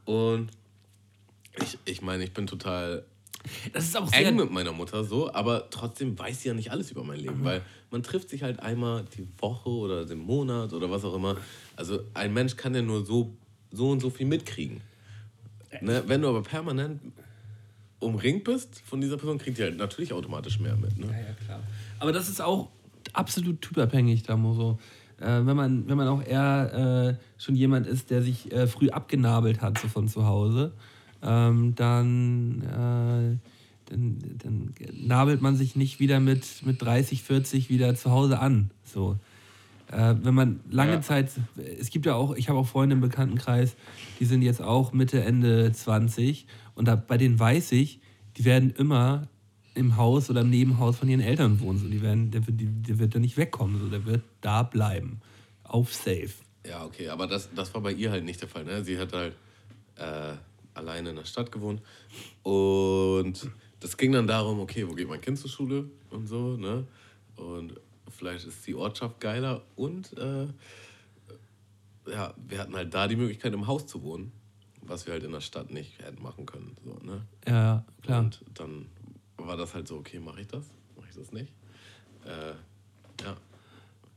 Und ich, ich meine, ich bin total Das ist auch sehr. eng mit meiner Mutter so, aber trotzdem weiß sie ja nicht alles über mein Leben, weil man trifft sich halt einmal die Woche oder den Monat oder was auch immer. Also ein Mensch kann ja nur so, so und so viel mitkriegen. Ne? Wenn du aber permanent umringt bist von dieser Person, kriegt die halt natürlich automatisch mehr mit. Ne? Ja, ja, klar. Aber das ist auch absolut typabhängig, Damo. So. Äh, wenn, man, wenn man auch eher äh, schon jemand ist, der sich äh, früh abgenabelt hat so von zu Hause, ähm, dann, äh, dann, dann nabelt man sich nicht wieder mit, mit 30, 40 wieder zu Hause an. So. Äh, wenn man lange Ja. Zeit, es gibt ja auch, ich habe auch Freunde im Bekanntenkreis, die sind jetzt auch Mitte, Ende 20 und da, bei denen weiß ich, die werden immer im Haus oder im Nebenhaus von ihren Eltern wohnen. So, die werden, der, wird- die, der wird da nicht wegkommen, so, der wird da bleiben. Auf safe. Ja, okay, aber das, das war bei ihr halt nicht der Fall. Ne? Sie hat halt äh, alleine in der Stadt gewohnt und das ging dann darum, okay, wo geht mein Kind zur Schule und so, ne? Und vielleicht ist die Ortschaft geiler und äh, ja, wir hatten halt da die Möglichkeit, im Haus zu wohnen, was wir halt in der Stadt nicht hätten machen können. So, ne? Ja, klar. Und dann war das halt so, okay, mache ich das? Mache ich das nicht? Äh, ja.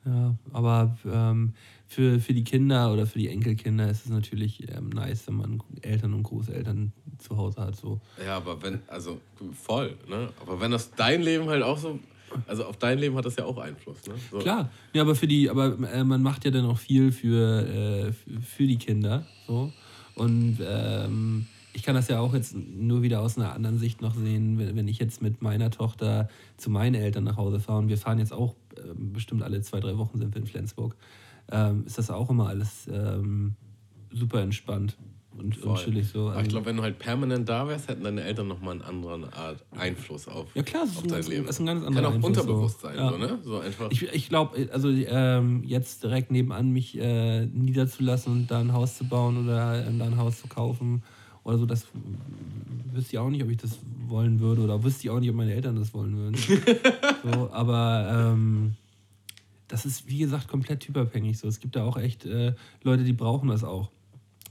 Ja, aber ähm, für, für die Kinder oder für die Enkelkinder ist es natürlich ähm, nice, wenn man Eltern und Großeltern zu Hause hat. So. Ja, aber wenn, also voll, ne? Aber wenn das dein Leben halt auch so, also auf dein Leben hat das ja auch Einfluss, ne? So. Klar, ja, aber für die, aber äh, man macht ja dann auch viel für, äh, für die Kinder. So. Und ähm, ich kann das ja auch jetzt nur wieder aus einer anderen Sicht noch sehen, wenn, wenn ich jetzt mit meiner Tochter zu meinen Eltern nach Hause fahre und wir fahren jetzt auch äh, bestimmt alle zwei, drei Wochen sind wir in Flensburg, ähm, ist das auch immer alles ähm, super entspannt und, und chillig so. Aber ich glaube, wenn du halt permanent da wärst, hätten deine Eltern nochmal eine andere Art Einfluss auf, ja, klar, auf dein ist, Leben. ist ein ganz anderer Kann auch Einfluss, unterbewusst so. sein, Ja. so, ne? So einfach. Ich, ich glaube, also ähm, jetzt direkt nebenan mich äh, niederzulassen und da ein Haus zu bauen oder ähm, da ein Haus zu kaufen oder so, das wüsste ich auch nicht, ob ich das wollen würde oder wüsste ich auch nicht, ob meine Eltern das wollen würden. (laughs) so, aber ähm, das ist, wie gesagt, komplett typabhängig. So. Es gibt da auch echt äh, Leute, die brauchen das auch.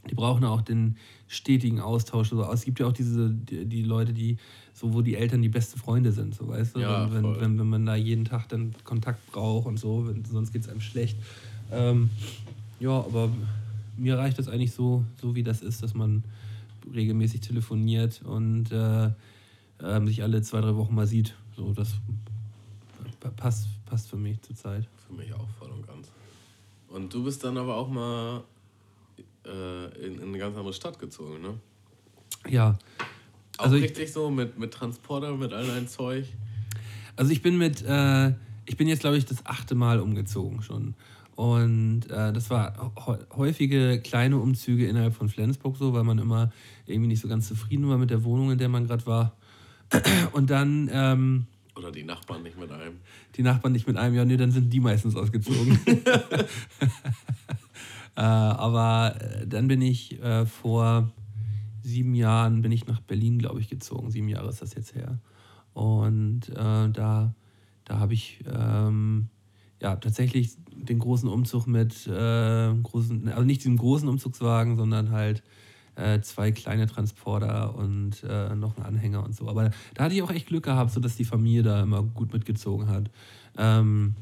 Die brauchen auch den stetigen Austausch. So. Es gibt ja auch diese, die, die Leute, die so, wo die Eltern die beste Freunde sind, so weißt du? Ja, wenn, wenn, wenn, wenn man da jeden Tag dann Kontakt braucht und so, wenn, sonst geht es einem schlecht. Ähm, ja, aber mir reicht das eigentlich so, so wie das ist, dass man regelmäßig telefoniert und äh, ähm, sich alle zwei, drei Wochen mal sieht. So, das pa- passt, passt für mich zurzeit. Für mich auch voll und ganz. Und du bist dann aber auch mal äh, in, in eine ganz andere Stadt gezogen, ne? Ja. Auch Also ich- richtig so mit, mit Transporter, mit all dein Zeug. Also ich bin mit, äh, ich bin jetzt glaube ich das achte Mal umgezogen schon. Und äh, das war hä- häufige kleine Umzüge innerhalb von Flensburg so, weil man immer irgendwie nicht so ganz zufrieden war mit der Wohnung, in der man gerade war. (clears throat) Und dann ähm, Oder die Nachbarn nicht mit einem. die Nachbarn nicht mit einem, ja, nee, dann sind die meistens ausgezogen. (laughs) (laughs) äh, aber äh, dann bin ich äh, vor sieben Jahren bin ich nach Berlin, glaube ich, gezogen. Sieben Jahre ist das jetzt her. Und äh, da, da habe ich ähm, ja tatsächlich den großen Umzug mit äh, großen, also nicht diesem großen Umzugswagen, sondern halt äh, zwei kleine Transporter und äh, noch einen Anhänger und so. Aber da hatte ich auch echt Glück gehabt, sodass die Familie da immer gut mitgezogen hat. Ähm,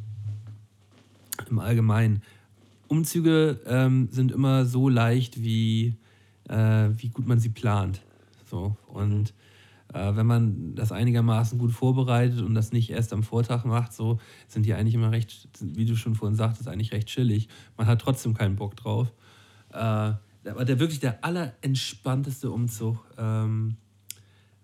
Im Allgemeinen. Umzüge ähm, sind immer so leicht, wie, äh, wie gut man sie plant. So. Und äh, wenn man das einigermaßen gut vorbereitet und das nicht erst am Vortag macht, so sind die eigentlich immer recht, wie du schon vorhin sagtest, eigentlich recht chillig. Man hat trotzdem keinen Bock drauf. Äh, aber der wirklich der allerentspannteste Umzug ähm,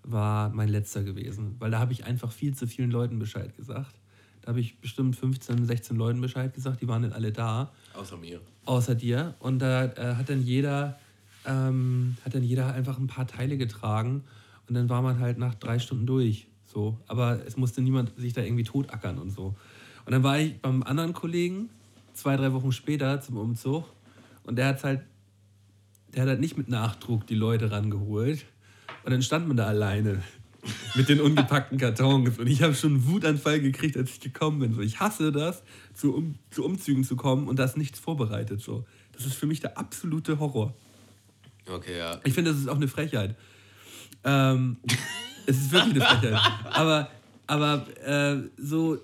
war mein letzter gewesen, weil da habe ich einfach viel zu vielen Leuten Bescheid gesagt. Da habe ich bestimmt 15, 16 Leuten Bescheid gesagt, die waren dann alle da Außer mir. außer dir. Und da äh, hat dann jeder, ähm, hat dann jeder einfach ein paar Teile getragen und dann war man halt nach drei Stunden durch. So. Aber es musste niemand sich da irgendwie totackern und so. Und dann war ich beim anderen Kollegen zwei, drei Wochen später zum Umzug und der hat halt, der hat halt nicht mit Nachdruck die Leute rangeholt. Und dann stand man da alleine mit den ungepackten Kartons. Und ich habe schon einen Wutanfall gekriegt, als ich gekommen bin. So, ich hasse das, zu, um, zu Umzügen zu kommen und da ist nichts vorbereitet. So. Das ist für mich der absolute Horror. Okay, ja. Ich finde, das ist auch eine Frechheit. Ähm, es ist wirklich eine Frechheit. Aber, aber äh, so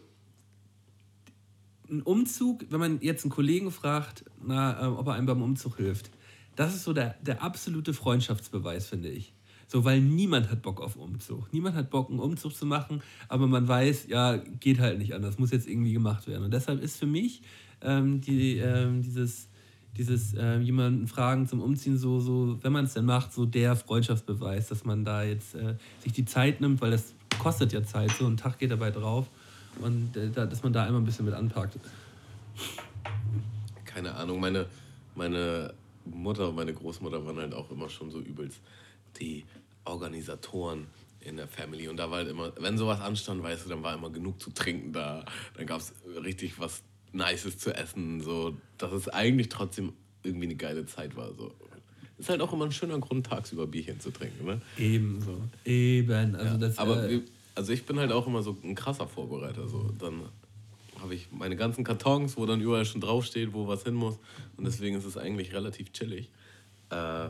ein Umzug, wenn man jetzt einen Kollegen fragt, na, ähm, ob er einem beim Umzug hilft, das ist so der, der absolute Freundschaftsbeweis, finde ich. So, weil niemand hat Bock auf Umzug. Niemand hat Bock, einen Umzug zu machen, aber man weiß, ja, geht halt nicht anders, muss jetzt irgendwie gemacht werden. Und deshalb ist für mich ähm, die, ähm, dieses, dieses äh, jemanden fragen zum Umziehen so, so wenn man es denn macht, so der Freundschaftsbeweis, dass man da jetzt äh, sich die Zeit nimmt, weil das kostet ja Zeit, so ein Tag geht dabei drauf und äh, da, dass man da einmal ein bisschen mit anpackt. Keine Ahnung, meine, meine Mutter und meine Großmutter waren halt auch immer schon so übelst die Organisatoren in der Family. Und da war halt immer, wenn sowas anstand, weißt du, dann war immer genug zu trinken da. Dann gab es richtig was Nices zu essen. So, dass es eigentlich trotzdem irgendwie eine geile Zeit war. So. ist halt auch immer ein schöner Grund, tagsüber Bierchen zu trinken. Ne? Ebenso. Eben. Also Ja, das, aber äh, also ich bin halt auch immer so ein krasser Vorbereiter. So. Dann habe ich meine ganzen Kartons, wo dann überall schon draufsteht, wo was hin muss. Und deswegen ist es eigentlich relativ chillig. Äh,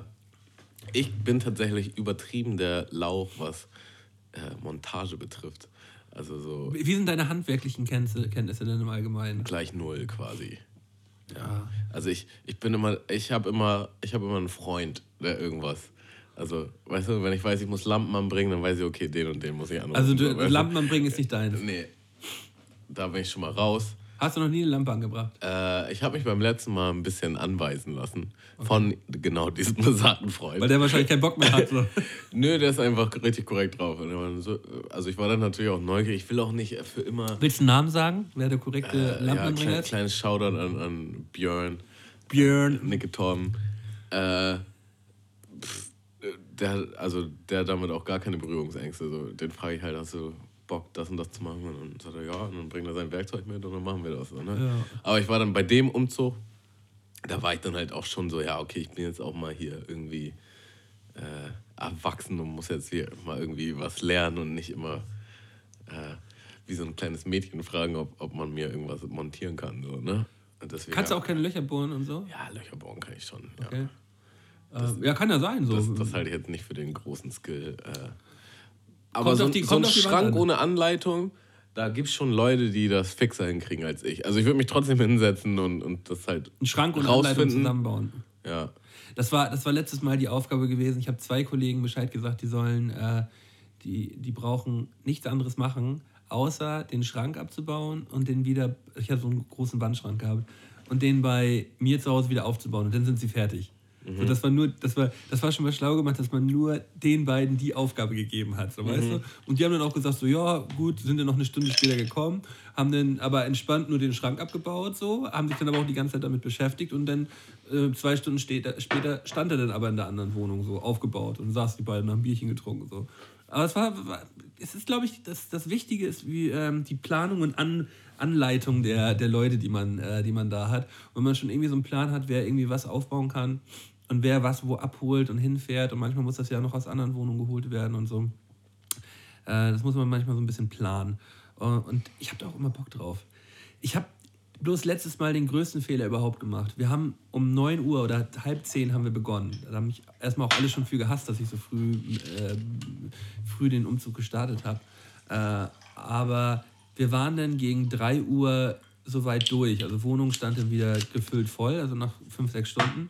ich bin tatsächlich übertrieben der Lauch, was äh, Montage betrifft. Also so wie sind deine handwerklichen Kenntnisse, denn im Allgemeinen? gleich null quasi. Ja. Also ich, ich bin immer, ich habe immer, ich habe immer einen Freund, der irgendwas. Also, weißt du, wenn ich weiß, ich muss Lampen anbringen, dann weiß ich, okay, den und den muss ich anrufen. Also du? Lampen anbringen ist nicht deins. Nee. Da bin ich schon mal raus. Hast du noch nie eine Lampe angebracht? Äh, ich habe mich beim letzten Mal ein bisschen anweisen lassen von genau diesem (laughs) besagten Freund. Weil der wahrscheinlich keinen Bock mehr hat. So. (laughs) Nö, der ist einfach richtig korrekt drauf. Also ich war dann natürlich auch neugierig. Ich will auch nicht für immer Willst du einen Namen sagen, wer der korrekte äh, ja, Lampenanbringer klein, ist? kleines Shoutout an, an Björn, Björn. Nicke Torben. Äh, pff, der, also der hat damit auch gar keine Berührungsängste. So, den frage ich halt, hast du Bock, das und das zu machen? Und dann sagt er, ja, und dann bringt er sein Werkzeug mit und dann machen wir das. So, ne? Ja. Aber ich war dann bei dem Umzug, da war ich dann halt auch schon so, ja, okay, ich bin jetzt auch mal hier irgendwie äh, erwachsen und muss jetzt hier mal irgendwie was lernen und nicht immer äh, wie so ein kleines Mädchen fragen, ob, ob man mir irgendwas montieren kann. So, ne? Deswegen, Kannst du auch keine Löcher bohren und so? Ja, Löcher bauen kann ich schon. Ja. Okay. Äh, ja, kann ja sein. So. Das, das halte ich jetzt nicht für den großen Skill. Äh. Aber Kommt so, die- so ein Schrank an. ohne Anleitung, da gibt es schon Leute, die das fixer hinkriegen als ich. Also ich würde mich trotzdem hinsetzen und, und das halt Einen Schrank und Anleitung zusammenbauen. Ja. Das war, das war letztes Mal die Aufgabe gewesen. Ich habe zwei Kollegen Bescheid gesagt, die sollen, äh, die, die brauchen nichts anderes machen, außer den Schrank abzubauen und den wieder, ich habe so einen großen Wandschrank gehabt, und den bei mir zu Hause wieder aufzubauen. Und dann sind sie fertig. So, das war nur, das war, das war schon mal schlau gemacht, dass man nur den beiden die Aufgabe gegeben hat, so, weißt du? Und die haben dann auch gesagt, so, ja, gut, sind dann noch eine Stunde später gekommen, haben dann aber entspannt nur den Schrank abgebaut, so, haben sich dann aber auch die ganze Zeit damit beschäftigt und dann äh, zwei Stunden später, später stand er dann aber in der anderen Wohnung so aufgebaut und saß die beiden haben ein Bierchen getrunken, so. Aber es war, war es ist, glaube ich, das, das Wichtige ist, wie ähm, die Planung und An, Anleitung der, der Leute, die man, äh, die man da hat. Wenn man schon irgendwie so einen Plan hat, wer irgendwie was aufbauen kann und wer was wo abholt und hinfährt und manchmal muss das ja noch aus anderen Wohnungen geholt werden und so. Äh, das muss man manchmal so ein bisschen planen. Äh, und ich habe da auch immer Bock drauf. Ich habe bloß letztes Mal den größten Fehler überhaupt gemacht. Wir haben um 9 Uhr oder halb 10 haben wir begonnen. Da haben mich erstmal auch alle schon für gehasst, dass ich so früh, äh, früh den Umzug gestartet habe. Äh, aber wir waren dann gegen 3 Uhr soweit durch. Also Wohnung stand dann wieder gefüllt voll, also nach 5, 6 Stunden.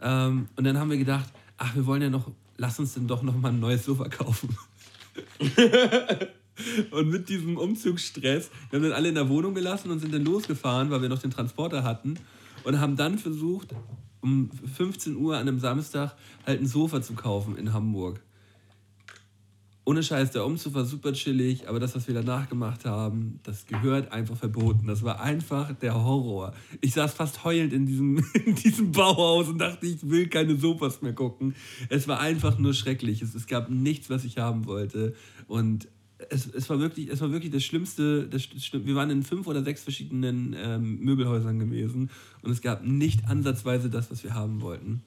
Ähm, und dann haben wir gedacht, ach, wir wollen ja noch, lass uns denn doch noch mal ein neues Sofa kaufen. (laughs) und mit diesem Umzugsstress, wir haben dann alle in der Wohnung gelassen und sind dann losgefahren, weil wir noch den Transporter hatten und haben dann versucht, um 15 Uhr an einem Samstag halt ein Sofa zu kaufen in Hamburg. Ohne Scheiß, der Umzug war super chillig, aber das, was wir danach gemacht haben, das gehört einfach verboten. Das war einfach der Horror. Ich saß fast heulend in diesem, (laughs) in diesem Bauhaus und dachte, ich will keine Sofas mehr gucken. Es war einfach nur schrecklich. Es, es gab nichts, was ich haben wollte. Und es, es, war, wirklich, es war wirklich das Schlimmste. Das, wir waren in fünf oder sechs verschiedenen ähm, Möbelhäusern gewesen und es gab nicht ansatzweise das, was wir haben wollten.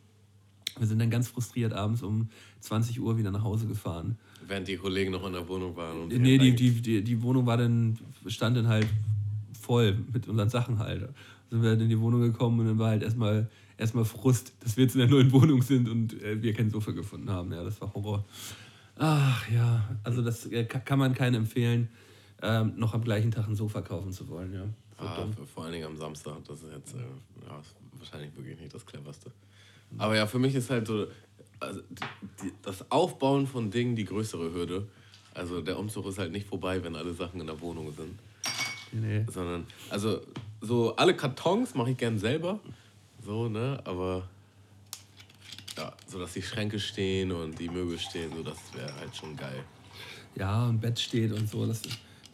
Wir sind dann ganz frustriert abends um 20 Uhr wieder nach Hause gefahren. Während die Kollegen noch in der Wohnung waren. Und Nee, die, die, die, die Wohnung war dann, stand dann halt voll mit unseren Sachen halt. Dann sind wir halt in die Wohnung gekommen und dann war halt erstmal erstmal Frust, dass wir jetzt in der neuen Wohnung sind und äh, wir kein Sofa gefunden haben. Ja, das war Horror. Ach ja, also das äh, ka- kann man keinem empfehlen, ähm, noch am gleichen Tag ein Sofa kaufen zu wollen. Ja. So Ah, vor allen Dingen am Samstag, das ist jetzt äh, ja, ist wahrscheinlich wirklich nicht das cleverste. Aber ja, für mich ist halt so, also die, das Aufbauen von Dingen die größere Hürde. Also der Umzug ist halt nicht vorbei, wenn alle Sachen in der Wohnung sind. Nee. Sondern, also so alle Kartons mache ich gern selber. So, ne? Aber ja, so dass die Schränke stehen und die Möbel stehen, so das wäre halt schon geil. Ja, und Bett steht und so, das,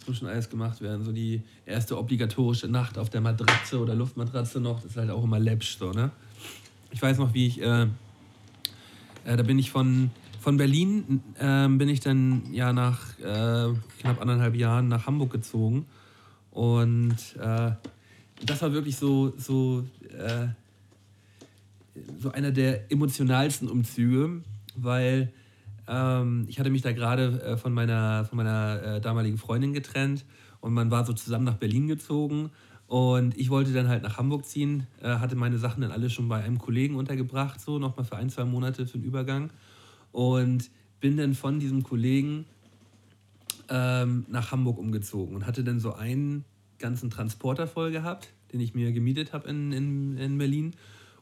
muss schon alles gemacht werden. So die erste obligatorische Nacht auf der Matratze oder Luftmatratze noch, das ist halt auch immer läppsch so, ne? Ich weiß noch, wie ich, äh, äh, da bin ich von, von Berlin, äh, bin ich dann ja nach äh, knapp anderthalb Jahren nach Hamburg gezogen. Und äh, das war wirklich so, so äh, so einer der emotionalsten Umzüge, weil ähm, ich hatte mich da gerade äh, von meiner, von meiner äh, damaligen Freundin getrennt und man war so zusammen nach Berlin gezogen und ich wollte dann halt nach Hamburg ziehen, äh, hatte meine Sachen dann alle schon bei einem Kollegen untergebracht, so nochmal für ein, zwei Monate für den Übergang und bin dann von diesem Kollegen ähm, nach Hamburg umgezogen und hatte dann so einen ganzen Transporter voll gehabt, den ich mir gemietet habe in, in, in Berlin.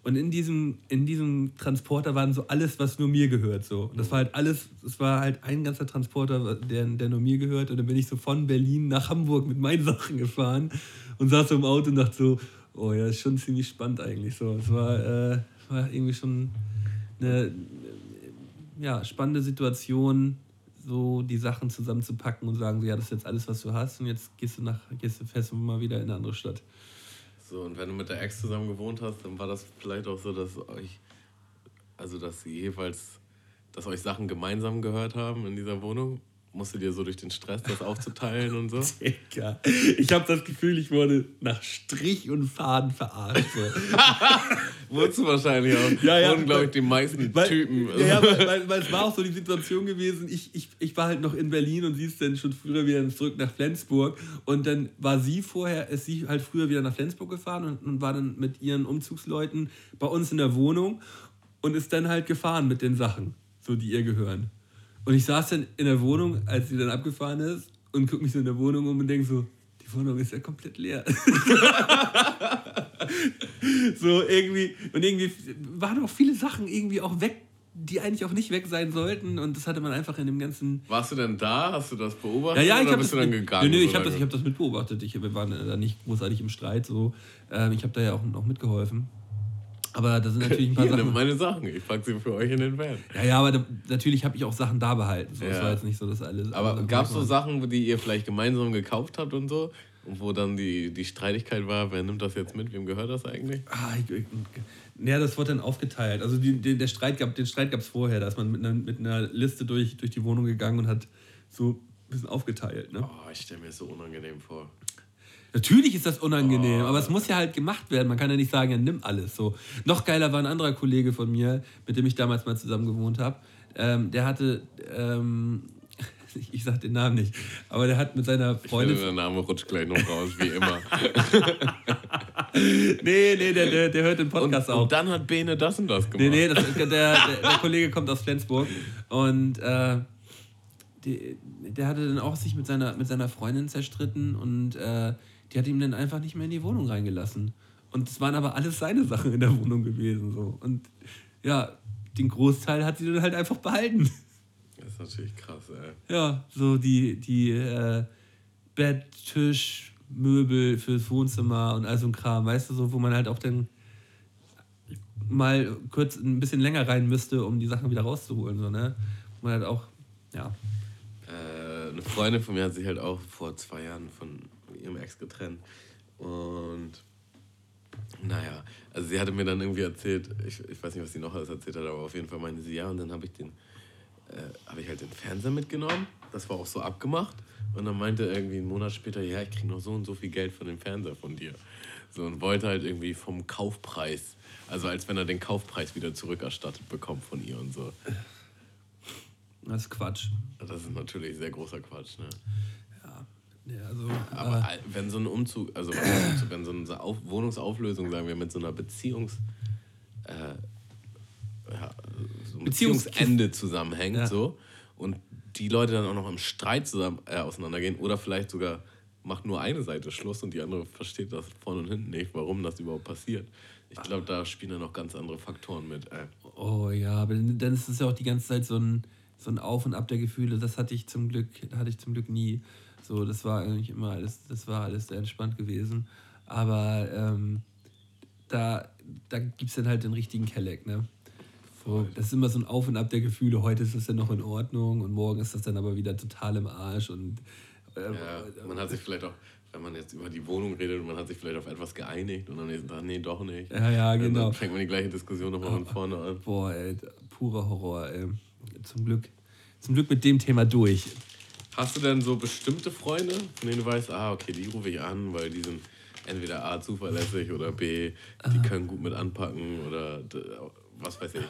Und in diesem, in diesem Transporter waren so alles, was nur mir gehört. So. Und das war halt alles, es war halt ein ganzer Transporter, der, der nur mir gehört. Und dann bin ich so von Berlin nach Hamburg mit meinen (laughs) Sachen gefahren und saß so im Auto und dachte so, oh ja, ist schon ziemlich spannend eigentlich. So. Es war, äh, war irgendwie schon eine ja, spannende Situation, so die Sachen zusammenzupacken und sagen, so, ja, das ist jetzt alles, was du hast und jetzt gehst du nach, gehst du fest und mal wieder in eine andere Stadt. So, und wenn du mit der Ex zusammen gewohnt hast, dann war das vielleicht auch so, dass euch, also dass sie jeweils, dass euch Sachen gemeinsam gehört haben in dieser Wohnung musst du dir so durch den Stress das aufzuteilen und so? (laughs) Digga. Ich habe das Gefühl, ich wurde nach Strich und Faden verarscht. (laughs) Wurdest du wahrscheinlich auch. Ja, ja. Wurden, glaube ich, die meisten weil, Typen. Ja, weil, weil, weil, es (laughs) war auch so die Situation gewesen, ich, ich, ich war halt noch in Berlin und sie ist dann schon früher wieder zurück nach Flensburg. Und dann war sie vorher, ist sie halt früher wieder nach Flensburg gefahren und, und war dann mit ihren Umzugsleuten bei uns in der Wohnung und ist dann halt gefahren mit den Sachen, so die ihr gehören. Und ich saß dann in der Wohnung, als sie dann abgefahren ist, und gucke mich so in der Wohnung um und denke so, die Wohnung ist ja komplett leer. (laughs) so irgendwie, und irgendwie waren auch viele Sachen irgendwie auch weg, die eigentlich auch nicht weg sein sollten. Und das hatte man einfach in dem ganzen. Warst du denn da? Hast du das beobachtet? Ja, ja, ich habe das, dann gegangen. Nee, ich habe das, hab das mitbeobachtet. Ich, wir waren da nicht großartig im Streit. So. Ähm, ich habe da ja auch noch mitgeholfen. Aber da sind natürlich ein paar Hier, Sachen. meine Sachen, ich packe sie für euch in den Van. Ja, ja, aber da, natürlich habe ich auch Sachen da behalten. So, ja. Das war jetzt nicht so, dass alles. Aber gab es so Sachen, die ihr vielleicht gemeinsam gekauft habt und so? Und wo dann die, die Streitigkeit war, wer nimmt das jetzt mit, wem gehört das eigentlich? Ah, ich, ich, ja, das wurde dann aufgeteilt. Also die, die, der Streit gab, den Streit gab es vorher, da ist man mit einer, mit einer Liste durch, durch die Wohnung gegangen und hat so ein bisschen aufgeteilt. Ne? Oh, ich stelle mir das so unangenehm vor. Natürlich ist das unangenehm, oh. aber es muss ja halt gemacht werden. Man kann ja nicht sagen, ja, nimm alles. So. Noch geiler war ein anderer Kollege von mir, mit dem ich damals mal zusammen gewohnt habe. Ähm, der hatte, ähm, (laughs) ich sag den Namen nicht, aber der hat mit seiner Freundin. Ich der Name rutscht gleich noch raus, wie immer. (laughs) nee, nee, der, der, der hört den Podcast und, auch. Und dann hat Bene das und das gemacht. Nee, nee, das, der, der, der Kollege kommt aus Flensburg und äh, die, der hatte dann auch sich mit seiner, mit seiner Freundin zerstritten und äh, die hat ihm dann einfach nicht mehr in die Wohnung reingelassen. Und es waren aber alles seine Sachen in der Wohnung gewesen. So. Und ja, den Großteil hat sie dann halt einfach behalten. Das ist natürlich krass, ey. Ja, so die, die äh, Bett, Tisch, Möbel fürs Wohnzimmer und all so ein Kram, weißt du, so, wo man halt auch dann mal kurz ein bisschen länger rein müsste, um die Sachen wieder rauszuholen. So, ne? Man halt auch, ja. Äh, eine Freundin von mir hat sich halt auch vor zwei Jahren von ihrem Ex getrennt. Und naja, also sie hatte mir dann irgendwie erzählt, ich, ich weiß nicht, was sie noch alles erzählt hat, aber auf jeden Fall meinte sie ja. Und dann habe ich den, äh, habe ich halt den Fernseher mitgenommen. Das war auch so abgemacht. Und dann meinte irgendwie einen Monat später, ja, ich kriege noch so und so viel Geld von dem Fernseher von dir. So und wollte halt irgendwie vom Kaufpreis, also als wenn er den Kaufpreis wieder zurückerstattet bekommt von ihr und so. Das ist Quatsch. Das ist natürlich sehr großer Quatsch, ne? Also, Aber äh, wenn so ein Umzug, also wenn so eine Auf Wohnungsauflösung, sagen wir, mit so einer Beziehungs, äh, ja, so Beziehungsende zusammenhängt, ja. so, und die Leute dann auch noch im Streit zusammen äh, auseinandergehen oder vielleicht sogar macht nur eine Seite Schluss und die andere versteht das vorne und hinten nicht, warum das überhaupt passiert. Ich glaube, da spielen dann noch ganz andere Faktoren mit. Äh. Oh ja, aber dann ist es ja auch die ganze Zeit so ein, so ein Auf und Ab der Gefühle. Das hatte ich zum Glück, hatte ich zum Glück nie. So, das war eigentlich immer alles, das war alles sehr entspannt gewesen. Aber ähm, da, da gibt es dann halt den richtigen Kelleck, ne? So, das ist immer so ein Auf und Ab der Gefühle. Heute ist das dann noch in Ordnung und morgen ist das dann aber wieder total im Arsch. Und, äh, ja, man hat sich vielleicht auch, wenn man jetzt über die Wohnung redet und man hat sich vielleicht auf etwas geeinigt und am nächsten Tag, nee, doch nicht. Ja, ja, genau. Dann fängt man die gleiche Diskussion nochmal von vorne an. Boah, ey, purer Horror, ey. Zum Glück, zum Glück mit dem Thema durch. Hast du denn so bestimmte Freunde, von denen du weißt, ah, okay, die rufe ich an, weil die sind entweder A, zuverlässig oder B, die können gut mit anpacken oder was weiß ich.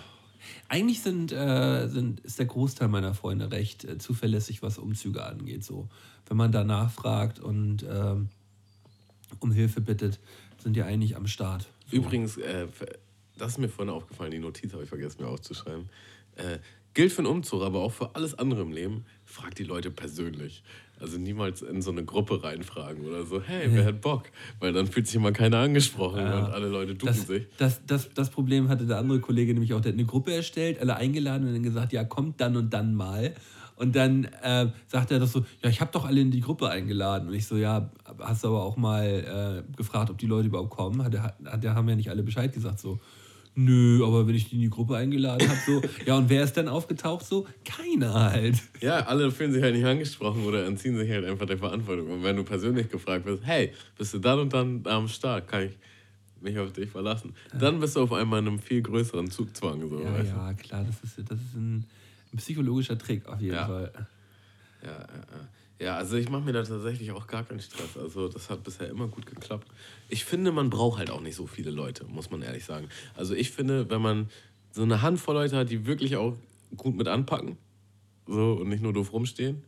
Eigentlich sind, äh, sind, ist der Großteil meiner Freunde recht äh, zuverlässig, was Umzüge angeht. So. Wenn man da nachfragt und ähm, um Hilfe bittet, sind die eigentlich am Start. So. Übrigens, äh, das ist mir vorhin aufgefallen, die Notiz habe ich vergessen mir aufzuschreiben. Gilt für einen Umzug, aber auch für alles andere im Leben. Fragt die Leute persönlich. Also niemals in so eine Gruppe reinfragen oder so, hey, wer hat Bock? Weil dann fühlt sich immer keiner angesprochen Ja. und alle Leute ducken Das, sich. das, das, das Problem hatte der andere Kollege nämlich auch. Der hat eine Gruppe erstellt, alle eingeladen und dann gesagt, ja, kommt dann und dann mal. Und dann äh, sagt er das so, ja, ich habe doch alle in die Gruppe eingeladen. Und ich so, ja, hast du aber auch mal äh, gefragt, ob die Leute überhaupt kommen? Hat, hat, hat, haben ja nicht alle Bescheid gesagt, so. Nö, aber wenn ich die in die Gruppe eingeladen habe, so, (laughs) ja, und wer ist dann aufgetaucht? So, keiner halt. Ja, alle fühlen sich halt nicht angesprochen oder entziehen sich halt einfach der Verantwortung. Und wenn du persönlich gefragt wirst, hey, bist du dann und dann am Start, kann ich mich auf dich verlassen. Dann bist du auf einmal in einem viel größeren Zugzwang. So, Ja, ja, klar, das ist, das ist ein, ein psychologischer Trick auf jeden Ja. Fall. Ja, ja, ja. Ja, also ich mache mir da tatsächlich auch gar keinen Stress. Also das hat bisher immer gut geklappt. Ich finde, man braucht halt auch nicht so viele Leute, muss man ehrlich sagen. Also ich finde, wenn man so eine Handvoll Leute hat, die wirklich auch gut mit anpacken, so und nicht nur doof rumstehen,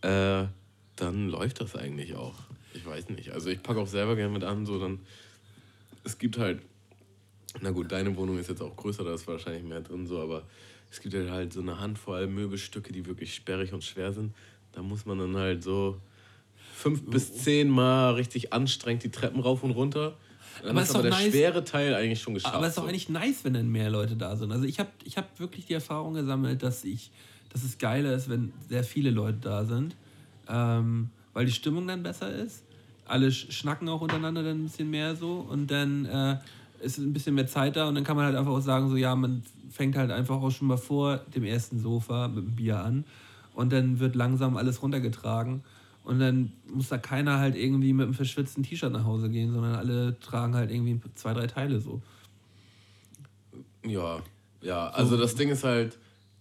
äh, dann läuft das eigentlich auch. Ich weiß nicht. Also ich packe auch selber gerne mit an, so dann. Es gibt halt, na gut, deine Wohnung ist jetzt auch größer, da ist wahrscheinlich mehr drin, so, aber es gibt halt, halt so eine Handvoll Möbelstücke, die wirklich sperrig und schwer sind. Da muss man dann halt so fünf bis zehn Mal richtig anstrengend die Treppen rauf und runter. Dann Aber ist ist aber der nice. schwere Teil eigentlich schon geschafft. Aber es ist doch so. eigentlich nice, wenn dann mehr Leute da sind. Also ich habe ich hab wirklich die Erfahrung gesammelt, dass ich, dass es geiler ist, wenn sehr viele Leute da sind, ähm, weil die Stimmung dann besser ist. Alle sch- schnacken auch untereinander dann ein bisschen mehr so und dann äh, ist ein bisschen mehr Zeit da und dann kann man halt einfach auch sagen, so ja, man fängt halt einfach auch schon mal vor dem ersten Sofa mit dem Bier an und dann wird langsam alles runtergetragen und dann muss da keiner halt irgendwie mit einem verschwitzten T-Shirt nach Hause gehen, sondern alle tragen halt irgendwie zwei, drei Teile so. Ja, ja, also das Ding ist halt,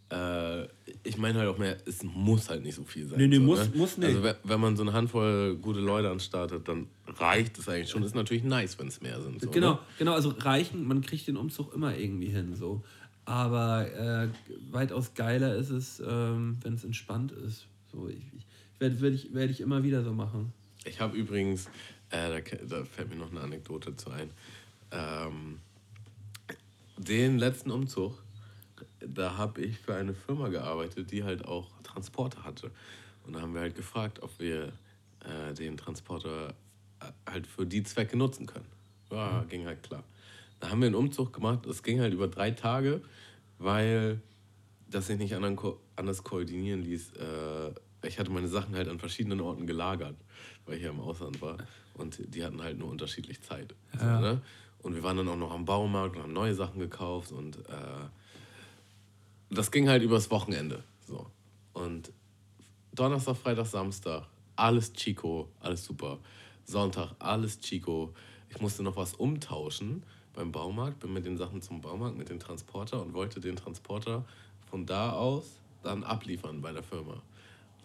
äh, ich meine halt auch mehr, es muss halt nicht so viel sein. Nee, nee, so, muss- ne? muss nicht. Also wenn, wenn man so eine Handvoll gute Leute anstartet, dann reicht es eigentlich schon. Ist natürlich nice, wenn es mehr sind. So, Genau, Ne? genau, also reichen, man kriegt den Umzug immer irgendwie hin, so. Aber äh, weitaus geiler ist es, ähm, wenn es entspannt ist. So, ich, ich werde werd ich, werd ich immer wieder so machen. Ich habe übrigens, äh, da, da fällt mir noch eine Anekdote zu ein. Ähm, den letzten Umzug, da habe ich für eine Firma gearbeitet, die halt auch Transporter hatte. Und da haben wir halt gefragt, ob wir äh, den Transporter äh, halt für die Zwecke nutzen können. Ja, ging halt klar. Da haben wir einen Umzug gemacht, das ging halt über drei Tage, weil das sich nicht anders koordinieren ließ. Äh, ich hatte meine Sachen halt an verschiedenen Orten gelagert, weil ich ja im Ausland war. Und die hatten halt nur unterschiedlich Zeit. So, Ja. ne? Und wir waren dann auch noch am Baumarkt und haben neue Sachen gekauft. Und äh, das ging halt übers Wochenende. So. Und Donnerstag, Freitag, Samstag, alles Chico, alles super. Sonntag, alles Chico. Ich musste noch was umtauschen beim Baumarkt, bin mit den Sachen zum Baumarkt, mit dem Transporter und wollte den Transporter von da aus dann abliefern bei der Firma.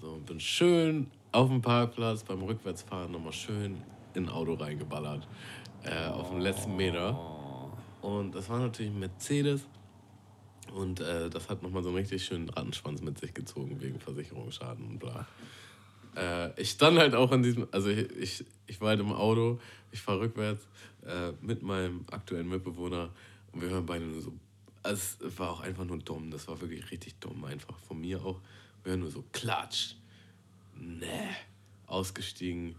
So, und bin schön auf dem Parkplatz beim Rückwärtsfahren nochmal schön in ein Auto reingeballert. Äh, auf dem letzten Meter. Und das war natürlich ein Mercedes. Und äh, das hat nochmal so einen richtig schönen Rattenschwanz mit sich gezogen wegen Versicherungsschaden und bla. Äh, ich stand halt auch an diesem, also ich, ich, ich war halt im Auto, ich fahre rückwärts äh, mit meinem aktuellen Mitbewohner und wir hören beide nur so, also es war auch einfach nur dumm, das war wirklich richtig dumm einfach, von mir auch. Wir hören nur so Klatsch, ne, ausgestiegen.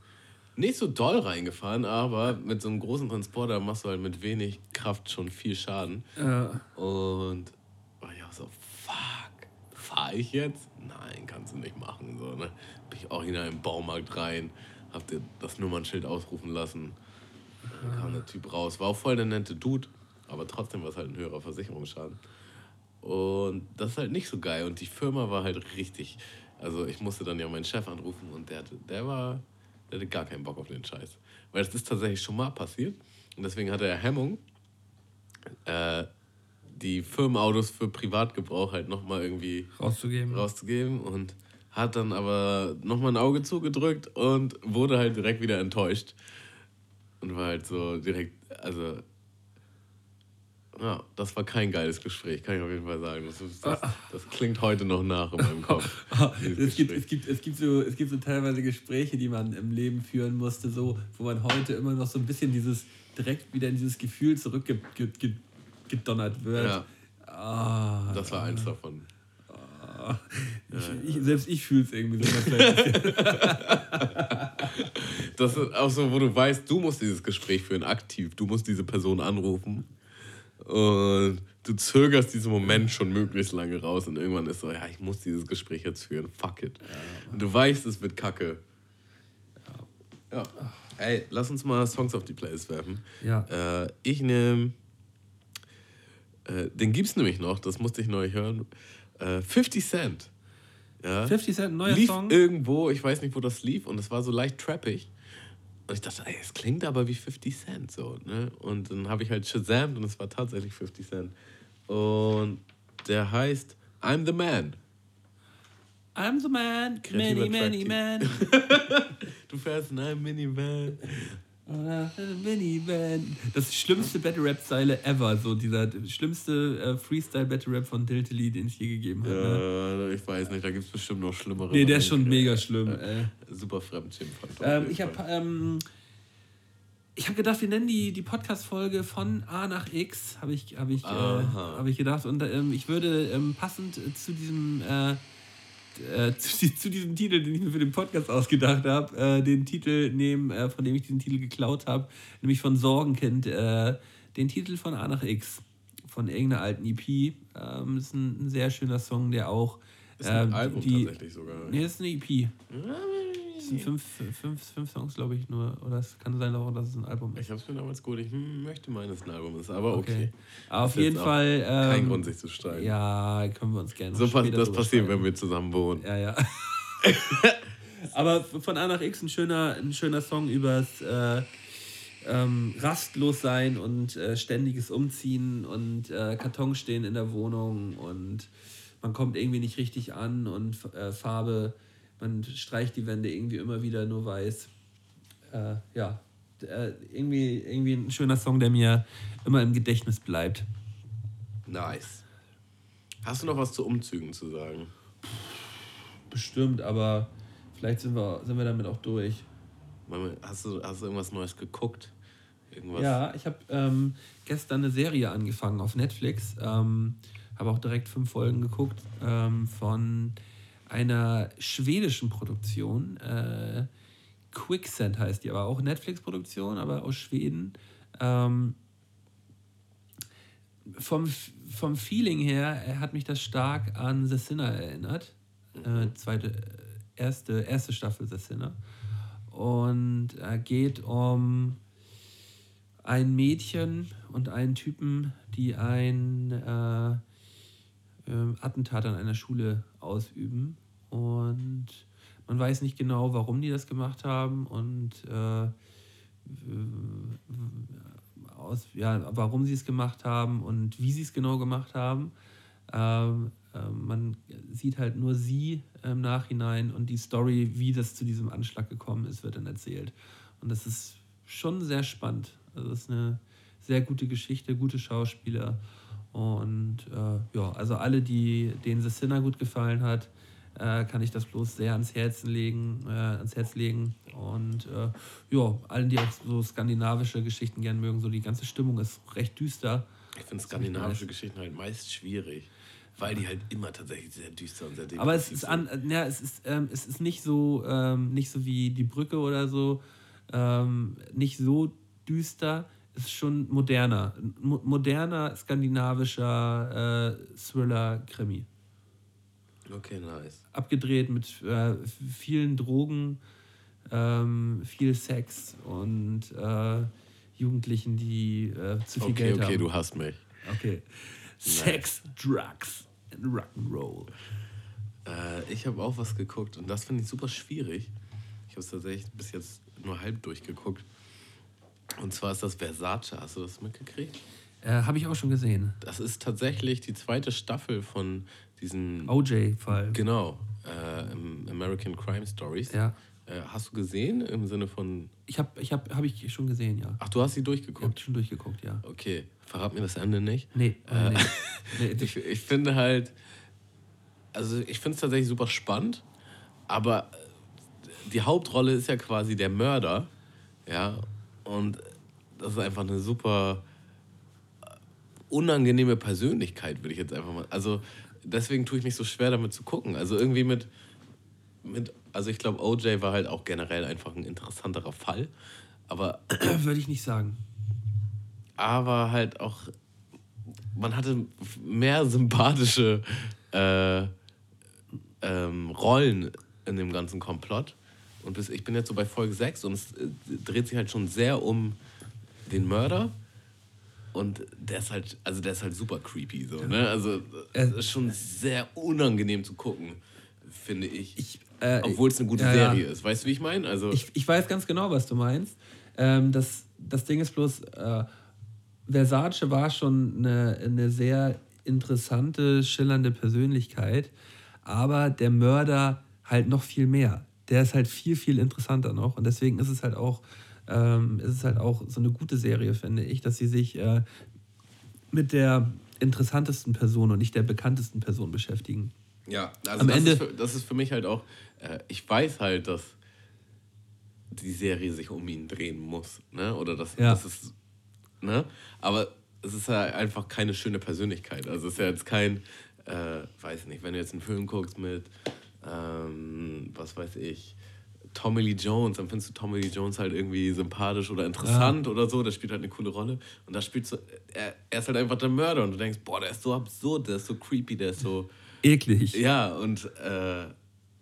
Nicht so doll reingefahren, aber mit so einem großen Transporter machst du halt mit wenig Kraft schon viel Schaden. Ja. Und war ich auch so, fuck, fahr ich jetzt? Nein, kannst du nicht machen. So, ne? Ich original im Baumarkt rein, hab das Nummernschild ausrufen lassen. Dann kam der Typ raus. War auch voll der nette Dude, aber trotzdem war es halt ein höherer Versicherungsschaden. Und das ist halt nicht so geil. Und die Firma war halt richtig. Also ich musste dann ja meinen Chef anrufen und der, hatte, der war, der hatte gar keinen Bock auf den Scheiß. Weil es ist tatsächlich schon mal passiert. Und deswegen hatte er Hemmung, äh, die Firmenautos für Privatgebrauch halt nochmal irgendwie Rauszugeben. rauszugeben und hat dann aber nochmal ein Auge zugedrückt und wurde halt direkt wieder enttäuscht. Und war halt so direkt, also. Ja, das war kein geiles Gespräch, kann ich auf jeden Fall sagen. Das, ist, das, das klingt heute noch nach in meinem Kopf. (laughs) es, gibt, es, gibt, es, gibt so, es gibt so teilweise Gespräche, die man im Leben führen musste, so, wo man heute immer noch so ein bisschen dieses direkt wieder in dieses Gefühl zurückgedonnert wird. Ja. Ah, das war eins davon. Ich, ich, selbst ich fühle es irgendwie so. (laughs) das ist auch so, wo du weißt, du musst dieses Gespräch führen, aktiv. Du musst diese Person anrufen. Und du zögerst diesen Moment schon möglichst lange raus und irgendwann ist so, ja, ich muss dieses Gespräch jetzt führen. Fuck it. Und du weißt, es wird kacke. Ja. Ey, lass uns mal Songs auf die Playlist werfen. Ja. Äh, ich nehme. Äh, den gibt's nämlich noch, das musste ich neu hören. Äh, 50 Cent. Ja. 50 Cent, neuer lief Song? irgendwo, ich weiß nicht, wo das lief, und es war so leicht trappig. Und ich dachte, ey, es klingt aber wie 50 Cent so, ne? Und dann habe ich halt Shazam und es war tatsächlich 50 Cent. Und der heißt I'm the Man. I'm the man, many, many man. (laughs) du fährst in einem Minivan. Das schlimmste Battle Rap Style ever, so dieser schlimmste äh, Freestyle Battle Rap von Diltily, den es je gegeben hat. Ne? Ja, ich weiß nicht, da gibt es bestimmt noch schlimmere. Nee, der ist schon mega schlimm. Äh, super Fremdschirm. Ähm, ich habe ähm, ich habe gedacht, wir nennen die, die Podcast-Folge von A nach X, habe ich, hab ich, äh, hab ich gedacht. Und ähm, ich würde ähm, passend zu diesem äh, äh, (laughs) zu, zu, diesem Titel, den ich mir für den Podcast ausgedacht habe, äh, den Titel nehmen, äh, von dem ich diesen Titel geklaut habe, nämlich von Sorgenkind, äh, den Titel von A nach X, von irgendeiner alten EP. Ähm, das ist ein, ein, sehr schöner Song, der auch. Ist ein ähm, Album die, tatsächlich sogar. Nee, ist eine EP sind fünf, fünf, fünf Songs, glaube ich, nur. Oder es kann sein, auch, dass es ein Album ist. Ich habe es mir damals gut. Ich möchte meinen, dass es ein Album ist, aber okay. okay. Auf jeden Fall. Ähm, kein Grund, sich zu streiten. Ja, können wir uns gerne So pass Das passiert, wenn wir zusammen wohnen. Ja, ja. (laughs) aber von A nach X ein schöner, ein schöner Song übers. Äh, ähm, rastlos sein und äh, ständiges Umziehen und äh, Karton stehen in der Wohnung und man kommt irgendwie nicht richtig an und äh, Farbe man streicht die Wände irgendwie immer wieder nur weiß. Äh, ja, äh, irgendwie, irgendwie ein schöner Song, der mir immer im Gedächtnis bleibt. Nice. Hast du noch was zu Umzügen zu sagen? Bestimmt, aber vielleicht sind wir, sind wir damit auch durch. Hast du, hast du irgendwas Neues geguckt? Irgendwas? Ja, ich habe ähm, gestern eine Serie angefangen auf Netflix. Ähm, habe auch direkt fünf Folgen geguckt ähm, von einer schwedischen Produktion. Äh, Quicksand heißt die, aber auch Netflix-Produktion, aber aus Schweden. Ähm, vom, vom Feeling her hat mich das stark an The Sinner erinnert. Äh, zweite, erste, erste Staffel The Sinner. Und äh, geht um ein Mädchen und einen Typen, die ein äh, äh, Attentat an einer Schule ausüben. Und man weiß nicht genau, warum die das gemacht haben und äh, aus, ja, warum sie es gemacht haben und wie sie es genau gemacht haben. Ähm, äh, man sieht halt nur sie im Nachhinein und die Story, wie das zu diesem Anschlag gekommen ist, wird dann erzählt. Und das ist schon sehr spannend. Also das ist eine sehr gute Geschichte, gute Schauspieler und äh, ja, also alle, die, denen The Sinner gut gefallen hat, äh, kann ich das bloß sehr ans Herz legen, äh, ans Herz legen. Und äh, ja, allen, die auch so skandinavische Geschichten gerne mögen, so die ganze Stimmung ist recht düster. Ich finde skandinavische Geschichten halt meist schwierig. Weil die halt immer tatsächlich sehr düster und sehr Aber es ist, an, ja, es ist, ähm, es ist nicht so, ähm, nicht so wie die Brücke oder so, ähm, nicht so düster, ist schon moderner. Mo moderner skandinavischer äh, Thriller-Krimi. Okay, nice. Abgedreht mit äh, vielen Drogen, ähm, viel Sex und äh, Jugendlichen, die äh, zu viel okay, Geld okay, haben. Okay, du hast mich. Okay. Nice. Sex, Drugs and Rock'n'Roll. Äh, ich habe auch was geguckt und das finde ich super schwierig. Ich habe es tatsächlich bis jetzt nur halb durchgeguckt. Und zwar ist das Versace. Hast du das mitgekriegt? Äh, Habe ich auch schon gesehen. Das ist tatsächlich die zweite Staffel von diesem OJ-Fall. Genau, äh, American Crime Stories. Ja. Äh, hast du gesehen im Sinne von. Ich habe ich hab, hab ich schon gesehen, ja. Ach, du hast sie Ich durchgeguckt? habe schon durchgeguckt, ja. Okay, verrat mir das Ende nicht. Nee, Äh, nee. (laughs) nee. Ich, ich finde halt, also ich finde es tatsächlich super spannend, aber die Hauptrolle ist ja quasi der Mörder, ja, und das ist einfach eine super unangenehme Persönlichkeit, würde ich jetzt einfach mal, also deswegen tue ich mich so schwer damit zu gucken, also irgendwie mit, mit also ich glaube, OJ war halt auch generell einfach ein interessanterer Fall, aber (clears throat) Würde ich nicht sagen. aber halt auch, man hatte mehr sympathische äh, ähm, Rollen in dem ganzen Komplott. Und bis, ich bin jetzt so bei Folge 6 und es äh, dreht sich halt schon sehr um den Mörder. Und der ist halt, also der ist halt super creepy so, ne? Also es ist schon sehr unangenehm zu gucken, finde ich. Ich, äh, Obwohl es eine gute ja, ja. Serie ist. Weißt du, wie ich meine? Also Ich, ich weiß ganz genau, was du meinst. Ähm, das, das Ding ist bloß, äh, Versace war schon eine, eine sehr interessante, schillernde Persönlichkeit, aber der Mörder halt noch viel mehr. Der ist halt viel, viel interessanter noch und deswegen ist es halt auch, ähm, ist es halt auch so eine gute Serie, finde ich, dass sie sich äh, mit der interessantesten Person und nicht der bekanntesten Person beschäftigen. Ja, also Am das, Ende- ist für, das ist für mich halt auch, äh, ich weiß halt, dass die Serie sich um ihn drehen muss, ne? Oder dass Ja. das ist, ne? Aber es ist ja einfach keine schöne Persönlichkeit. Also es ist ja jetzt kein, äh, weiß nicht, wenn du jetzt einen Film guckst mit, ähm, was weiß ich, Tommy Lee Jones, dann findest du Tommy Lee Jones halt irgendwie sympathisch oder interessant oder so, der spielt halt eine coole Rolle. Und da spielt so, er, er ist halt einfach der Mörder und du denkst, boah, der ist so absurd, der ist so creepy, der ist so. Eklig. Ja, und äh, ja,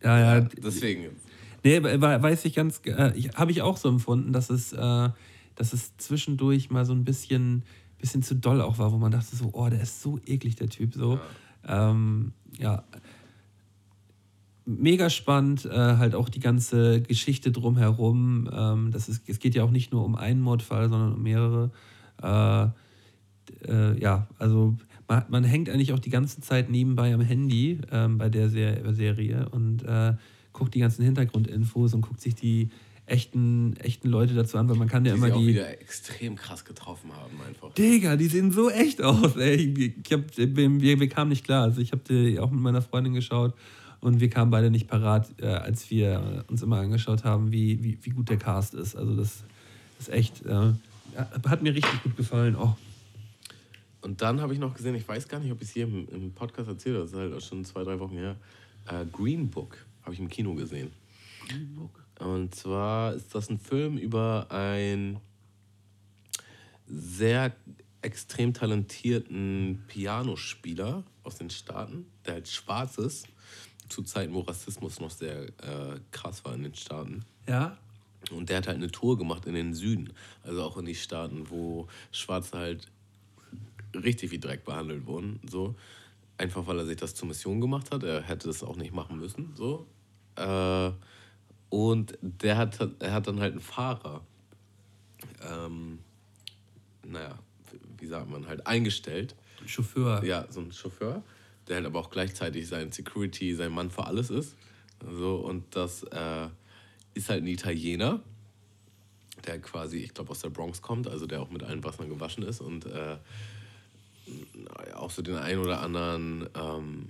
ja. deswegen. Nee, we- we- weiß ich ganz, äh, ich, habe ich auch so empfunden, dass es, äh, dass es zwischendurch mal so ein bisschen, bisschen zu doll auch war, wo man dachte so, oh, der ist so eklig, der Typ, so. Ja, ähm, ja. Mega spannend, äh, halt auch die ganze Geschichte drumherum. Ähm, das ist, es geht ja auch nicht nur um einen Mordfall, sondern um mehrere. Äh, äh, ja, also man, man hängt eigentlich auch die ganze Zeit nebenbei am Handy ähm, bei der Ser Serie und äh, guckt die ganzen Hintergrundinfos und guckt sich die echten, echten Leute dazu an, weil man kann ja Die immer sie auch die. wieder extrem krass getroffen haben, einfach. Digga, die sehen so echt aus. Ey. Ich hab, wir, wir kamen nicht klar. Also ich habe die auch mit meiner Freundin geschaut und wir kamen beide nicht parat, äh, als wir uns immer angeschaut haben, wie, wie, wie gut der Cast ist. Also das ist echt, äh, hat mir richtig gut gefallen. Oh. Und dann habe ich noch gesehen, ich weiß gar nicht, ob ich es hier im, im Podcast erzählt habe, das ist halt auch schon zwei, drei Wochen her. Äh, Green Book habe ich im Kino gesehen. Und zwar ist das ein Film über einen sehr extrem talentierten Pianospieler aus den Staaten, der halt schwarz ist, zu Zeiten, wo Rassismus noch sehr äh, krass war in den Staaten. Ja, Und der hat halt eine Tour gemacht in den Süden, also auch in die Staaten, wo Schwarze halt richtig wie Dreck behandelt wurden. So. Einfach weil er sich das zur Mission gemacht hat. Er hätte das auch nicht machen müssen. So. Äh, und der hat, er hat dann halt einen Fahrer, ähm, naja, wie sagt man, halt eingestellt. Chauffeur. Ja, so ein Chauffeur, der halt aber auch gleichzeitig sein Security, sein Mann für alles ist. So, und das äh, ist halt ein Italiener, der quasi, ich glaube, aus der Bronx kommt, also der auch mit allen Wassern gewaschen ist und äh, auch so den einen oder anderen, ähm,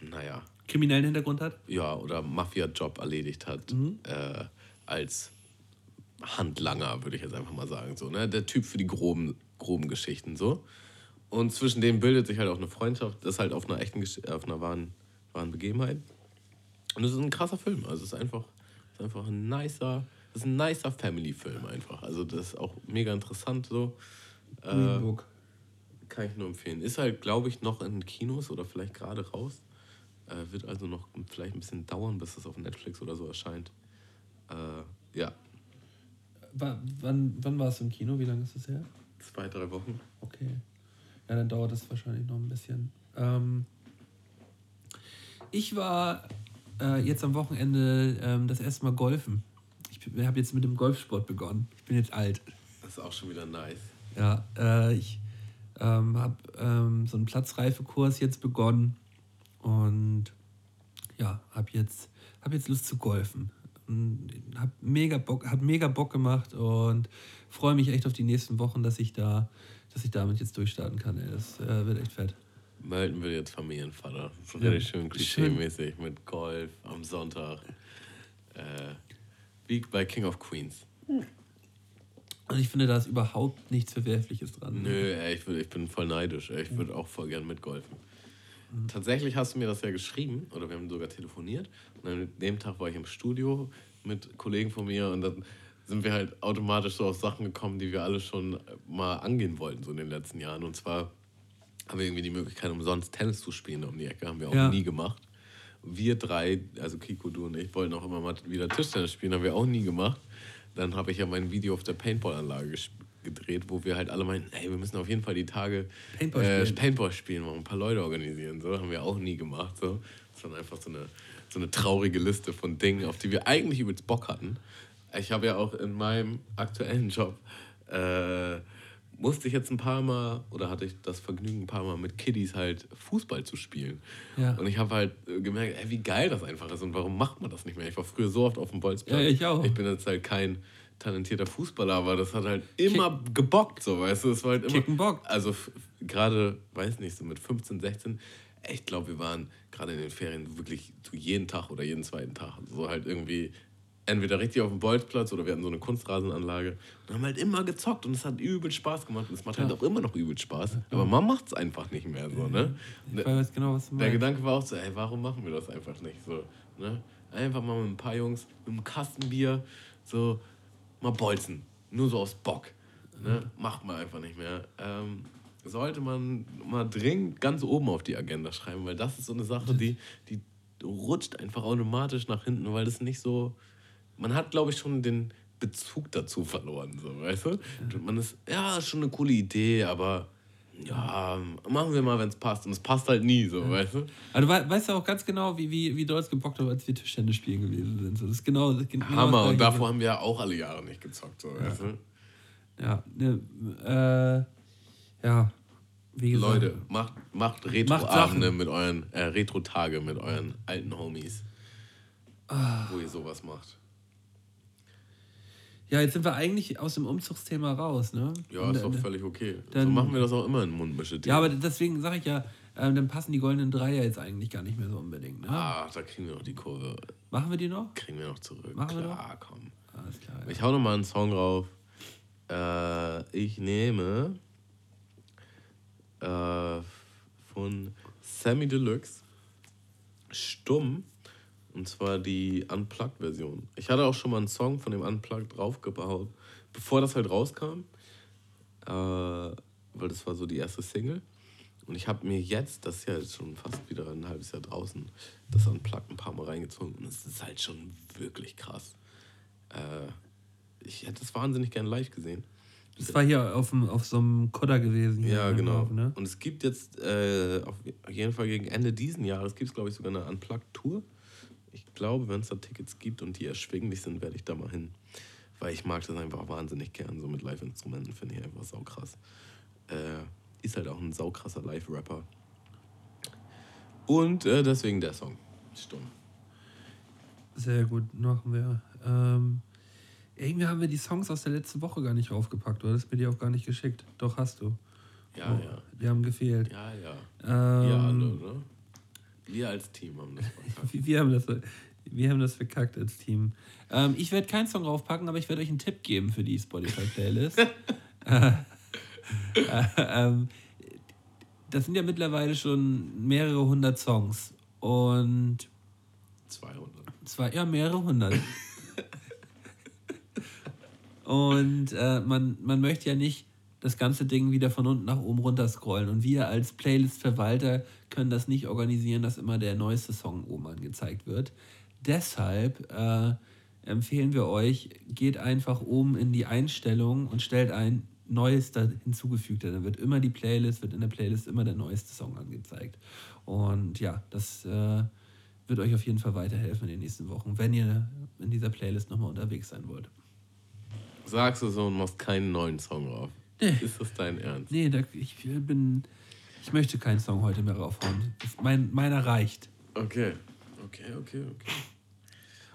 naja, Kriminellen Hintergrund hat? ja, oder Mafia-Job erledigt hat äh, als Handlanger, würde ich jetzt einfach mal sagen. So, ne? Der Typ für die groben, groben Geschichten. so. Und zwischen denen bildet sich halt auch eine Freundschaft, das ist halt auf einer echten auf einer wahren, wahren Begebenheit. Und es ist ein krasser Film. Also es ist einfach, es ist einfach ein nicer, es ist ein nicer Family-Film einfach. Also das ist auch mega interessant so. Äh, Green Book. kann ich nur empfehlen. Ist halt, glaube ich, noch in Kinos oder vielleicht gerade raus. Äh, wird also noch vielleicht ein bisschen dauern, bis das auf Netflix oder so erscheint. Äh, ja, Wa- Wann, wann war es im Kino? Wie lange ist es her? zwei, drei Wochen. Okay. Ja, dann dauert das wahrscheinlich noch ein bisschen. Ähm, ich war äh, jetzt am Wochenende ähm, das erste Mal golfen. Ich habe jetzt mit dem Golfsport begonnen. Ich bin jetzt alt. Das ist auch schon wieder nice. Ja, äh, ich ähm, habe ähm, so einen Platzreifekurs jetzt begonnen und ja, habe jetzt, hab jetzt Lust zu golfen. Hab mega Bock, hat mega Bock gemacht und freue mich echt auf die nächsten Wochen, dass ich da, dass ich damit jetzt durchstarten kann. Ey. Das äh, wird echt fett. Melden wir jetzt Familienvater. So Ja. richtig schön klischee-mäßig mit Golf am Sonntag. Äh, wie bei King of Queens. Und ich finde, da ist überhaupt nichts Verwerfliches dran. Nö, ey, ich, würd, ich bin voll neidisch. Ey. Ich würde auch voll gern mitgolfen. Tatsächlich hast du mir das ja geschrieben, oder wir haben sogar telefoniert. Und an dem Tag war ich im Studio mit Kollegen von mir und dann sind wir halt automatisch so auf Sachen gekommen, die wir alle schon mal angehen wollten, so in den letzten Jahren. Und zwar haben wir irgendwie die Möglichkeit, umsonst Tennis zu spielen um die Ecke. Haben wir auch Ja. nie gemacht. Wir drei, also Kiko, du und ich, wollten auch immer mal wieder Tischtennis spielen, haben wir auch nie gemacht. Dann habe ich ja mein Video auf der Paintball-Anlage gedreht, wo wir halt alle meinten, ey, wir müssen auf jeden Fall die Tage Paintball äh, spielen. Paintball spielen, mal ein paar Leute organisieren. So haben wir auch nie gemacht. So. Das war einfach so eine, so eine traurige Liste von Dingen, auf die wir eigentlich übelst Bock hatten. Ich habe ja auch in meinem aktuellen Job äh, musste ich jetzt ein paar Mal oder hatte ich das Vergnügen, ein paar Mal mit Kiddies halt Fußball zu spielen. Ja. Und ich habe halt äh, gemerkt, ey, wie geil das einfach ist und warum macht man das nicht mehr? Ich war früher so oft auf dem Bolzplatz. Ja, ich auch. Ich bin jetzt halt kein talentierter Fußballer, aber das hat halt immer gebockt, so, weißt du? Es war halt immer. Kicken Bock. Also gerade, weiß nicht, so mit 15, 16, ey, ich glaube, wir waren gerade in den Ferien wirklich so jeden Tag oder jeden zweiten Tag. So halt irgendwie entweder richtig auf dem Bolzplatz oder wir hatten so eine Kunstrasenanlage und haben halt immer gezockt und es hat übel Spaß gemacht und es macht halt auch immer noch übel Spaß. Aber man macht es einfach nicht mehr so, ne? Ich weiß genau, was du Der meinst. Gedanke war auch so, ey, warum machen wir das einfach nicht so? Ne? Einfach mal mit ein paar Jungs, mit einem Kastenbier, so mal bolzen. Nur so aus Bock. Ne? Macht man einfach nicht mehr. Ähm, sollte man mal dringend ganz oben auf die Agenda schreiben, weil das ist so eine Sache, die, die rutscht einfach automatisch nach hinten, weil das nicht so. Man hat, glaube ich, schon den Bezug dazu verloren, so, weißt du? Man ist, ja, ist schon eine coole Idee, aber ja, machen wir mal, wenn es passt. Und es passt halt nie, so, weißt du? Du wei- weißt ja auch ganz genau, wie, wie, wie doll es gebockt hat, als wir Tischtennis spielen gewesen sind. So, das ist genau, das genau das Hammer. Und davor haben wir ja auch alle Jahre nicht gezockt, so, weißt du? Ja, ne, äh, ja, wie gesagt. Leute, macht, macht Retro-Abende mit euren, äh, Retro-Tage mit euren alten Homies. Ah. Wo ihr sowas macht. Ja, jetzt sind wir eigentlich aus dem Umzugsthema raus, ne? Ja, Und, ist doch äh, völlig okay. so dann- machen wir das auch immer in Mundmische. Ja, aber deswegen sage ich ja, ähm, dann passen die goldenen Dreier jetzt eigentlich gar nicht mehr so unbedingt. Ne? Ah, da kriegen wir noch die Kurve. Machen wir die noch? Kriegen wir noch zurück. Machen wir Klar, komm. Alles klar. Ja. Ich hau noch mal einen Song drauf. Äh, ich nehme äh, von Sammy Deluxe Stumm. Und zwar die Unplugged-Version. Ich hatte auch schon mal einen Song von dem Unplugged draufgebaut, bevor das halt rauskam. Äh, weil das war so die erste Single. Und ich habe mir jetzt, das ist ja jetzt schon fast wieder ein halbes Jahr draußen, das Unplugged ein paar Mal reingezogen. Und es ist halt schon wirklich krass. Äh, ich hätte es wahnsinnig gern live gesehen. Das war hier auf, dem, auf so einem Kodder gewesen. Ja, genau. Dorf, ne? Und es gibt jetzt äh, auf jeden Fall gegen Ende diesen Jahres gibt es, glaube ich, sogar eine Unplugged-Tour. Ich glaube, wenn es da Tickets gibt und die erschwinglich sind, werde ich da mal hin. Weil ich mag das einfach wahnsinnig gern. So mit Live-Instrumenten finde ich einfach saukrass. Äh, ist halt auch ein saukrasser Live-Rapper. Und äh, deswegen der Song. Stumm. Sehr gut, machen wir. Ähm, irgendwie haben wir die Songs aus der letzten Woche gar nicht raufgepackt. Du hattest mir die auch gar nicht geschickt. Doch, hast du. Ja, Oh, ja. Die haben gefehlt. Ja, ja. Ähm, Wir alle, ne? Wir als Team haben das verkackt. (laughs) Wir, haben das, wir haben das verkackt als Team. Ähm, ich werde keinen Song raufpacken, aber ich werde euch einen Tipp geben für die Spotify-Playlist. äh, (laughs) äh, ähm, das sind ja mittlerweile schon mehrere hundert Songs. Und 200. zwar ja mehrere hundert. (laughs) Und äh, man, man möchte ja nicht das ganze Ding wieder von unten nach oben runter scrollen. Und wir als Playlist-Verwalter können das nicht organisieren, dass immer der neueste Song oben angezeigt wird. Deshalb äh, empfehlen wir euch, geht einfach oben in die Einstellungen und stellt ein neues da hinzugefügt. Dann wird immer die Playlist, wird in der Playlist immer der neueste Song angezeigt. Und ja, das äh, wird euch auf jeden Fall weiterhelfen in den nächsten Wochen, wenn ihr in dieser Playlist nochmal unterwegs sein wollt. Sagst du so und machst keinen neuen Song drauf. Nee. Ist das dein Ernst? Nee, da, ich bin. Ich möchte keinen Song heute mehr raufhauen. Mein, meiner reicht. Okay. Okay, okay, okay.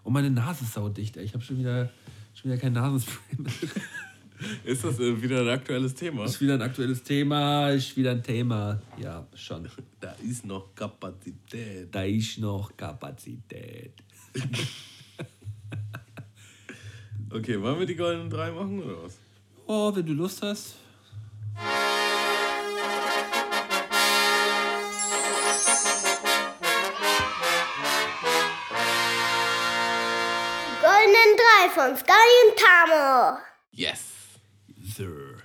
Und meine Nase ist saudicht, ey. Ich habe schon wieder, schon wieder kein Nasenspray mehr. (laughs) Ist das äh, wieder ein aktuelles Thema? Ist wieder ein aktuelles Thema, ist wieder ein Thema. Ja, schon. Da ist noch Kapazität. Da ist noch Kapazität. (laughs) Okay, wollen wir die goldenen drei machen oder was? Oh, wenn du Lust hast. Die goldenen drei von Sky und Tamo. Yes. Sir.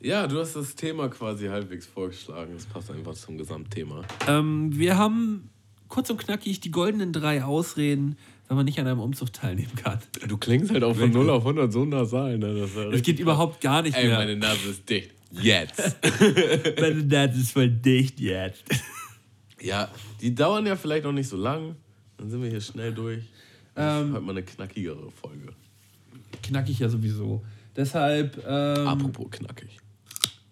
Ja, du hast das Thema quasi halbwegs vorgeschlagen. Das passt einfach zum Gesamtthema. Ähm, wir haben kurz und knackig die goldenen drei Ausreden, wenn man nicht an einem Umzug teilnehmen kann. Du klingst halt auch von 0 auf 100 so nasal. Ne? Das Es geht überhaupt gar nicht Ey, mehr. meine Nase ist dicht. Jetzt. (laughs) Meine Nase ist voll dicht jetzt. ja, die dauern ja vielleicht auch nicht so lang. Dann sind wir hier schnell durch. Das ist halt mal eine knackigere Folge. Knackig ja sowieso. Deshalb, ähm, Apropos knackig.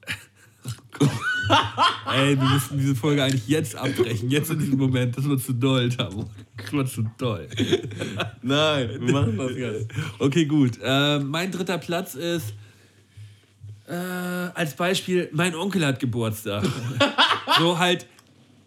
(laughs) (laughs) ey, wir müssen diese Folge eigentlich jetzt abbrechen. Jetzt in diesem Moment. Das wird zu doll, Tamo. Das wird zu doll. Nein, wir machen das jetzt. Okay, gut. Äh, mein dritter Platz ist äh, als Beispiel, mein Onkel hat Geburtstag. so halt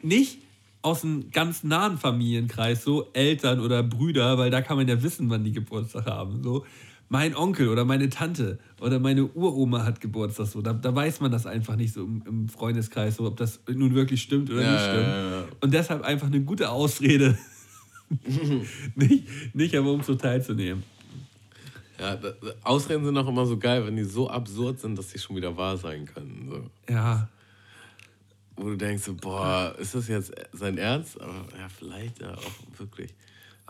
nicht aus einem ganz nahen Familienkreis, so Eltern oder Brüder, weil da kann man ja wissen, wann die Geburtstag haben. So, mein Onkel oder meine Tante oder meine Uroma hat Geburtstag. So, da, da weiß man das einfach nicht so im, im Freundeskreis, so, ob das nun wirklich stimmt oder Ja, nicht stimmt. ja. Und deshalb einfach eine gute Ausrede, (laughs) nicht, nicht am Umzug teilzunehmen. Ja, Ausreden sind auch immer so geil, wenn die so absurd sind, dass sie schon wieder wahr sein können. So. Ja, Wo du denkst, so, boah, ist das jetzt sein Ernst? Aber ja, vielleicht ja auch wirklich.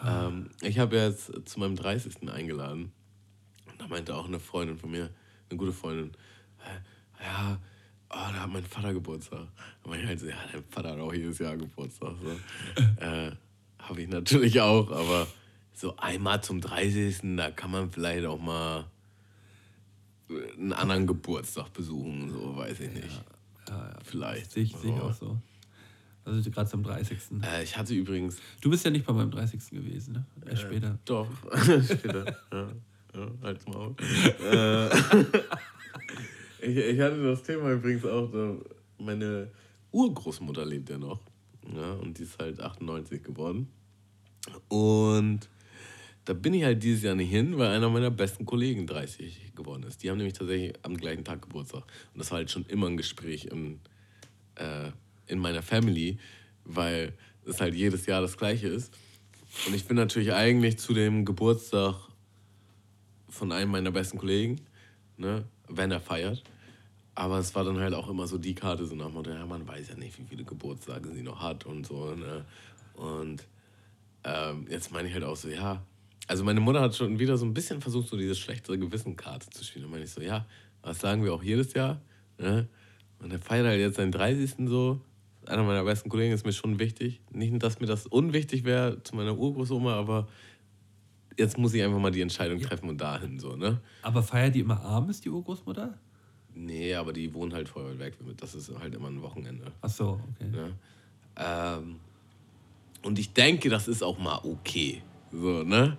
Ähm, ich habe ja jetzt zu meinem 30. eingeladen. Da meinte auch eine Freundin von mir, eine gute Freundin, äh, ja, oh, da hat mein Vater Geburtstag. Da meinte ich halt so, ja, dein Vater hat auch jedes Jahr Geburtstag. So. (laughs) äh, habe ich natürlich auch, aber so einmal zum 30. da kann man vielleicht auch mal einen anderen Geburtstag besuchen, so weiß ich nicht. Vielleicht. sehe ich, sehe ich auch so. Also gerade zum 30. Äh, ich hatte übrigens. Du bist ja nicht bei meinem 30. gewesen, ne? Erst später. Doch, (laughs) später. Ja, halt's Maul. äh, (laughs) ich, ich hatte das Thema übrigens auch. Meine Urgroßmutter lebt ja noch. Ja, und die ist halt 98 geworden. Und da bin ich halt dieses Jahr nicht hin, weil einer meiner besten Kollegen 30 geworden ist. Die haben nämlich tatsächlich am gleichen Tag Geburtstag. Und das war halt schon immer ein Gespräch in, äh, in meiner Family, weil es halt jedes Jahr das gleiche ist. Und ich bin natürlich eigentlich zu dem Geburtstag von einem meiner besten Kollegen, ne, wenn er feiert. Aber es war dann halt auch immer so die Karte, so nach dem Motto, ja, man weiß ja nicht, wie viele Geburtstage sie noch hat und so. Ne? Und ähm, jetzt meine ich halt auch so, ja, also meine Mutter hat schon wieder so ein bisschen versucht, so diese schlechtere Gewissenkarte zu spielen. Und meine ich so, ja, das sagen wir auch jedes Jahr. Ne? Und er feiert halt jetzt seinen 30. so. Einer meiner besten Kollegen ist mir schon wichtig. Nicht, dass mir das unwichtig wäre zu meiner Urgroßoma, aber jetzt muss ich einfach mal die Entscheidung treffen und dahin so, ne? Aber feiert die immer abends, die Urgroßmutter? Nee, aber die wohnen halt voll weg. Das ist halt immer ein Wochenende. Ach so, okay. Ne? Ähm, und ich denke, das ist auch mal okay. So, ne?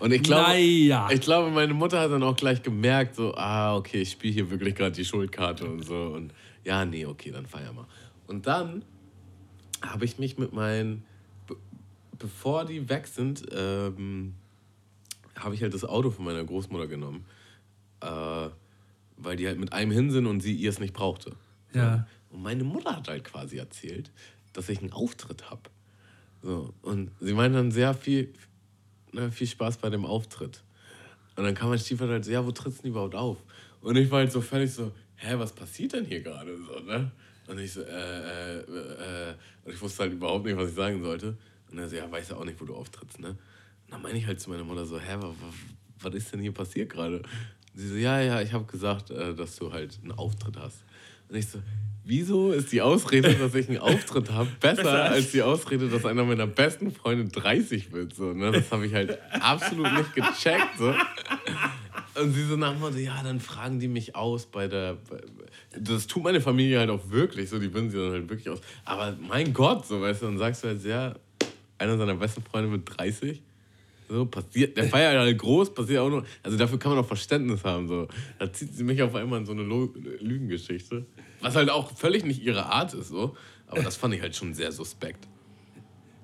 Und ich glaube, Naja. ich glaube, meine Mutter hat dann auch gleich gemerkt, so, ah, okay, ich spiele hier wirklich gerade die Schuldkarte und so. Und ja, nee, okay, dann feier mal. Und dann habe ich mich mit meinen, be bevor die weg sind, ähm, habe ich halt das Auto von meiner Großmutter genommen. Äh, weil die halt mit einem hin sind und sie ihr es nicht brauchte. Ja. Und meine Mutter hat halt quasi erzählt, dass ich einen Auftritt habe. So, und sie meinte dann sehr viel, ne, viel Spaß bei dem Auftritt. Und dann kam mein Stiefvater halt so, ja, wo trittst du denn überhaupt auf? Und ich war halt so völlig so, hä, was passiert denn hier gerade? So, ne? Und ich so, äh, äh, äh, und ich wusste halt überhaupt nicht, was ich sagen sollte. Und er so, ja, weiß ja auch nicht, wo du auftrittst, ne? Dann meine ich halt zu meiner Mutter so, hä, was, was ist denn hier passiert gerade? Sie so, ja, ja, ich habe gesagt, äh, dass du halt einen Auftritt hast. Und ich so, wieso ist die Ausrede, dass ich einen Auftritt habe, (laughs) besser als die Ausrede, dass einer meiner besten Freunde 30 wird? So, ne? Das habe ich halt absolut nicht gecheckt. So. Und sie so nach Motto, ja, dann fragen die mich aus bei der. Bei, das tut meine Familie halt auch wirklich so, die würden sie dann halt wirklich aus. Aber mein Gott, so weißt du, dann sagst du halt, ja, einer seiner besten Freunde mit 30. So, passiert, der feiert halt groß, passiert auch noch. Also dafür kann man auch Verständnis haben. So. Da zieht sie mich auf einmal in so eine Lügengeschichte. Was halt auch völlig nicht ihre Art ist, so. Aber das fand ich halt schon sehr suspekt.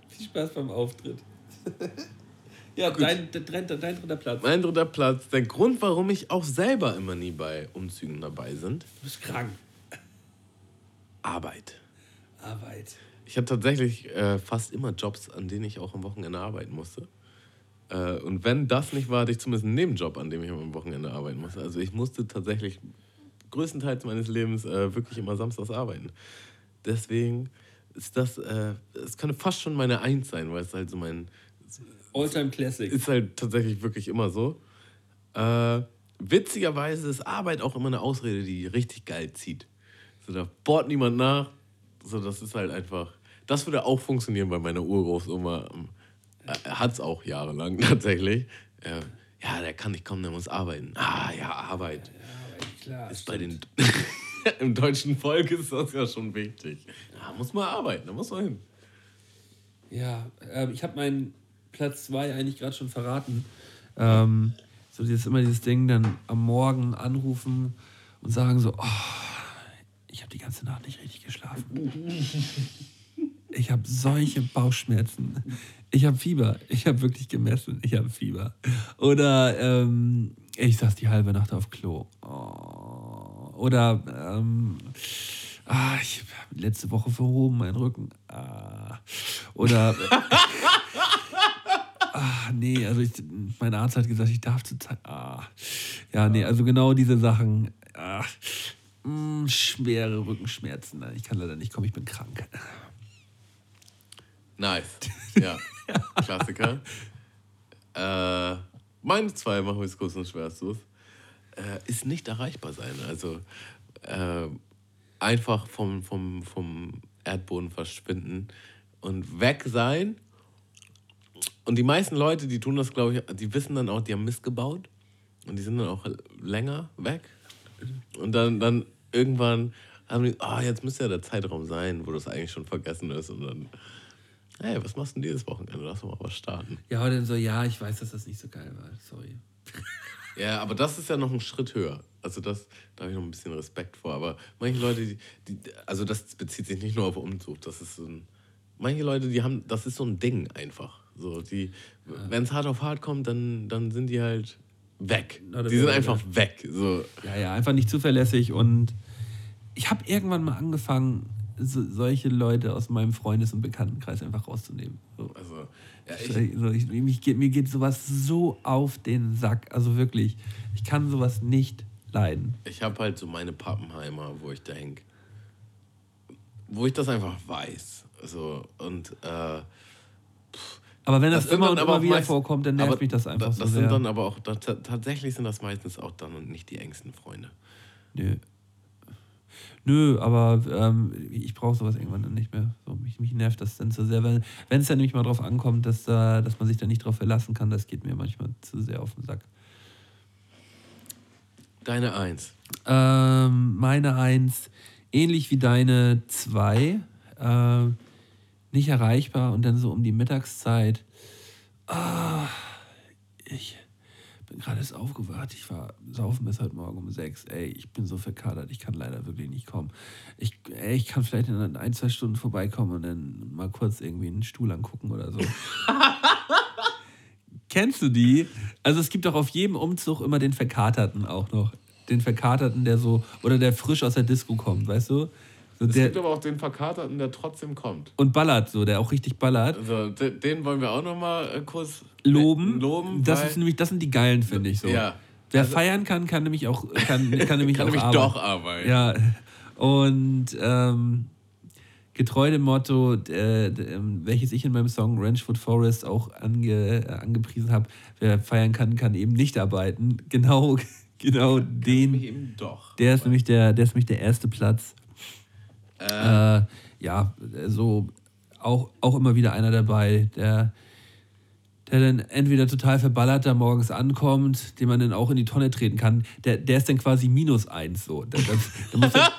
Viel Spaß beim Auftritt. (laughs) ja, dein, dein, dein, dein dritter Platz. Mein dritter Platz, der Grund, warum ich auch selber immer nie bei Umzügen dabei sind, Du bist krank. Arbeit. Arbeit. Ich hatte tatsächlich äh, fast immer Jobs, an denen ich auch am Wochenende arbeiten musste. Äh, und wenn das nicht war, hatte ich zumindest einen Nebenjob, an dem ich am Wochenende arbeiten musste. Also ich musste tatsächlich größtenteils meines Lebens äh, wirklich immer samstags arbeiten. Deswegen ist das, äh, es könnte fast schon meine Eins sein, weil es halt so mein, Alltime Classic. ist halt tatsächlich wirklich immer so. Äh, witzigerweise ist Arbeit auch immer eine Ausrede, die richtig geil zieht. So, da bohrt niemand nach. So, das ist halt einfach. Das würde auch funktionieren bei meiner Urgroßoma. Hat es auch jahrelang (laughs) tatsächlich. Äh, ja, der kann nicht kommen, der muss arbeiten. Ah, ja, Arbeit. Klar. Ist bei den. (laughs) Im deutschen Volk ist das ja schon wichtig. Ja, muss man arbeiten, da muss man hin. Ja, äh, ich habe meinen Platz 2 eigentlich gerade schon verraten. Ähm, so dieses immer dieses Ding, dann am Morgen anrufen und sagen so, oh, ich habe die ganze Nacht nicht richtig geschlafen. (laughs) Ich habe solche Bauchschmerzen. Ich habe Fieber. Ich habe wirklich gemessen. Ich habe Fieber. Oder ähm, ich saß die halbe Nacht auf Klo. Oh. Oder ähm, ah, ich habe letzte Woche verhoben meinen Rücken. Ah. Oder (laughs) ah, nee, also ich, mein Arzt hat gesagt, ich darf zurzeit. Ah. Ja, nee, also genau diese Sachen. Ah. Mm, schwere Rückenschmerzen. Ich kann leider nicht kommen, ich bin krank. Nice. Ja, Klassiker. Äh, meine zwei, machen wir es kurz und schwerstlos, äh, ist nicht erreichbar sein. Also äh, einfach vom, vom, vom Erdboden verschwinden und weg sein. Und die meisten Leute, die tun das, glaube ich, die wissen dann auch, die haben Mist gebaut. Und die sind dann auch länger weg. Und dann, dann irgendwann haben die, ah, jetzt müsste ja der Zeitraum sein, wo das eigentlich schon vergessen ist. Und dann, hey, was machst du denn dieses Wochenende? Lass mal was starten. Ja, dann so, ja, ich weiß, dass das nicht so geil war. Sorry. Ja, aber das ist ja noch ein Schritt höher. Also das, da habe ich noch ein bisschen Respekt vor. Aber manche Leute, die, die, also das bezieht sich nicht nur auf Umzug, das ist so ein, manche Leute, die haben, das ist so ein Ding einfach. So, die, wenn es hart auf hart kommt, dann, dann sind die halt weg. Die sind einfach weg. So. Ja, ja, einfach nicht zuverlässig. Und ich habe irgendwann mal angefangen, so, solche Leute aus meinem Freundes- und Bekanntenkreis einfach rauszunehmen. So. Also, ja, So, ich, so, ich, mich mir geht sowas so auf den Sack. Also wirklich, ich kann sowas nicht leiden. ich habe halt so meine Pappenheimer, wo ich denke, wo ich das einfach weiß. So, und äh, Aber wenn das, sind immer und immer wieder meist- vorkommt, dann nervt mich das einfach da- so Das sind dann aber auch, da, ta- tatsächlich sind das meistens auch dann und nicht die engsten Freunde. Nö. Nö, aber ähm, ich brauche sowas irgendwann dann nicht mehr. So, mich, mich nervt das dann zu sehr. Wenn wenn es dann nämlich mal drauf ankommt, dass, da, dass man sich da nicht drauf verlassen kann, das geht mir manchmal zu sehr auf den Sack. Deine Eins. Ähm, meine Eins, ähnlich wie deine zwei, äh, nicht erreichbar und dann so um die Mittagszeit. Ah, ich bin gerade erst aufgewacht. Ich war saufen bis heute Morgen um sechs. Ey, ich bin so verkadert, ich kann leider wirklich nicht kommen. Ich, ey, ich kann vielleicht in ein, zwei Stunden vorbeikommen und dann mal kurz irgendwie einen Stuhl angucken oder so. (laughs) Kennst du die? Also es gibt doch auf jedem Umzug immer den Verkaterten auch noch. Den Verkaterten, der so, oder der frisch aus der Disco kommt, weißt du? So Es der, gibt aber auch den Verkaterten, der trotzdem kommt. und ballert so, der auch richtig ballert. Also de- den wollen wir auch nochmal äh, kurz Loben. loben das, ist nämlich, das sind die Geilen, finde ich so. Ja. Wer Also- feiern kann, kann nämlich auch, kann, kann (laughs) nämlich kann auch nämlich arbeiten. doch arbeiten. Ja, und ähm, getreu dem Motto, äh, ähm, welches ich in meinem Song Ranchwood Forest auch ange, äh, angepriesen habe, wer feiern kann, kann eben nicht arbeiten. Genau, (laughs) genau den. Eben doch. Der ist nämlich der, der ist nämlich der erste Platz. Äh, ja, so auch, auch immer wieder einer dabei, der, der dann entweder total verballert da morgens ankommt, den man dann auch in die Tonne treten kann. Der, der ist dann quasi minus eins so. Der, der, der muss dann,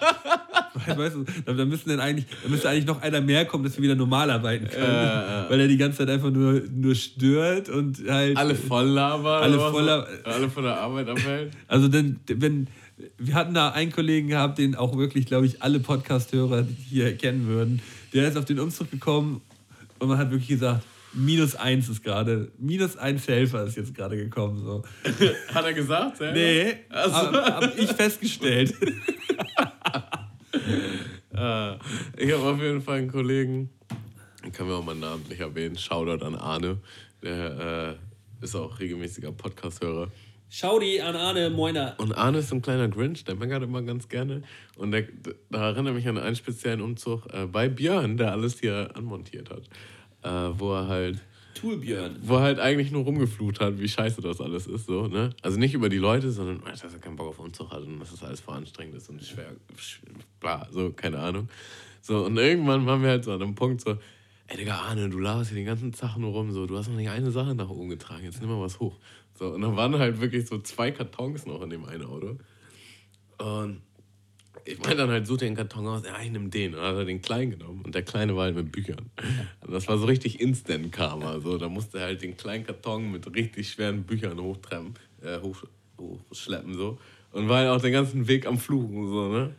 (laughs) weißt du, da, da, müssen dann eigentlich, da müsste eigentlich noch einer mehr kommen, dass wir wieder normal arbeiten können. Äh, weil er die ganze Zeit einfach nur, nur stört und halt. Alle voll labern. Alle, voll alle von der Arbeit abhält. Also, denn, wenn. Wir hatten da einen Kollegen gehabt, den auch wirklich, glaube ich, alle Podcast-Hörer hier kennen würden. Der ist auf den Umzug gekommen und man hat wirklich gesagt, minus eins ist gerade, minus eins Helfer ist jetzt gerade gekommen. So. (laughs) Hat er gesagt? Selber? Nee, also. habe hab ich festgestellt. ah, (laughs) (laughs) ich habe auf jeden Fall einen Kollegen, können wir auch mal namentlich erwähnen, Shoutout an Arne, der äh, ist auch regelmäßiger Podcast-Hörer. Schaudi an Arne Moiner. Und Arne ist so ein kleiner Grinch, der meckert immer ganz gerne. Und der, da erinnere mich an einen speziellen Umzug äh, bei Björn, der alles hier anmontiert hat äh, wo er halt. Toolbjörn. Wo er halt eigentlich nur rumgeflucht hat, wie scheiße das alles ist. So, ne? Also nicht über die Leute, sondern dass er keinen Bock auf Umzug hat und dass das alles voranstrengend ist und schwer. Bla, so, keine Ahnung. So, und irgendwann waren wir halt so an einem Punkt so, ey Digga, Arne, du laberst hier den ganzen Tag nur rum, so, du hast noch nicht eine Sache nach oben getragen, jetzt nimm mal was hoch. So, und dann waren halt wirklich so zwei Kartons noch in dem einen Auto. Und ich meine dann halt, such den Karton aus, ja, ich nehme den. Und dann hat er den kleinen genommen und der kleine war halt mit Büchern. Und das war so richtig Instant-Karma. So. Da musste er halt den kleinen Karton mit richtig schweren Büchern hochtreppen, äh, hoch, hochschleppen so. Und war halt auch den ganzen Weg am Fluchen so, ne?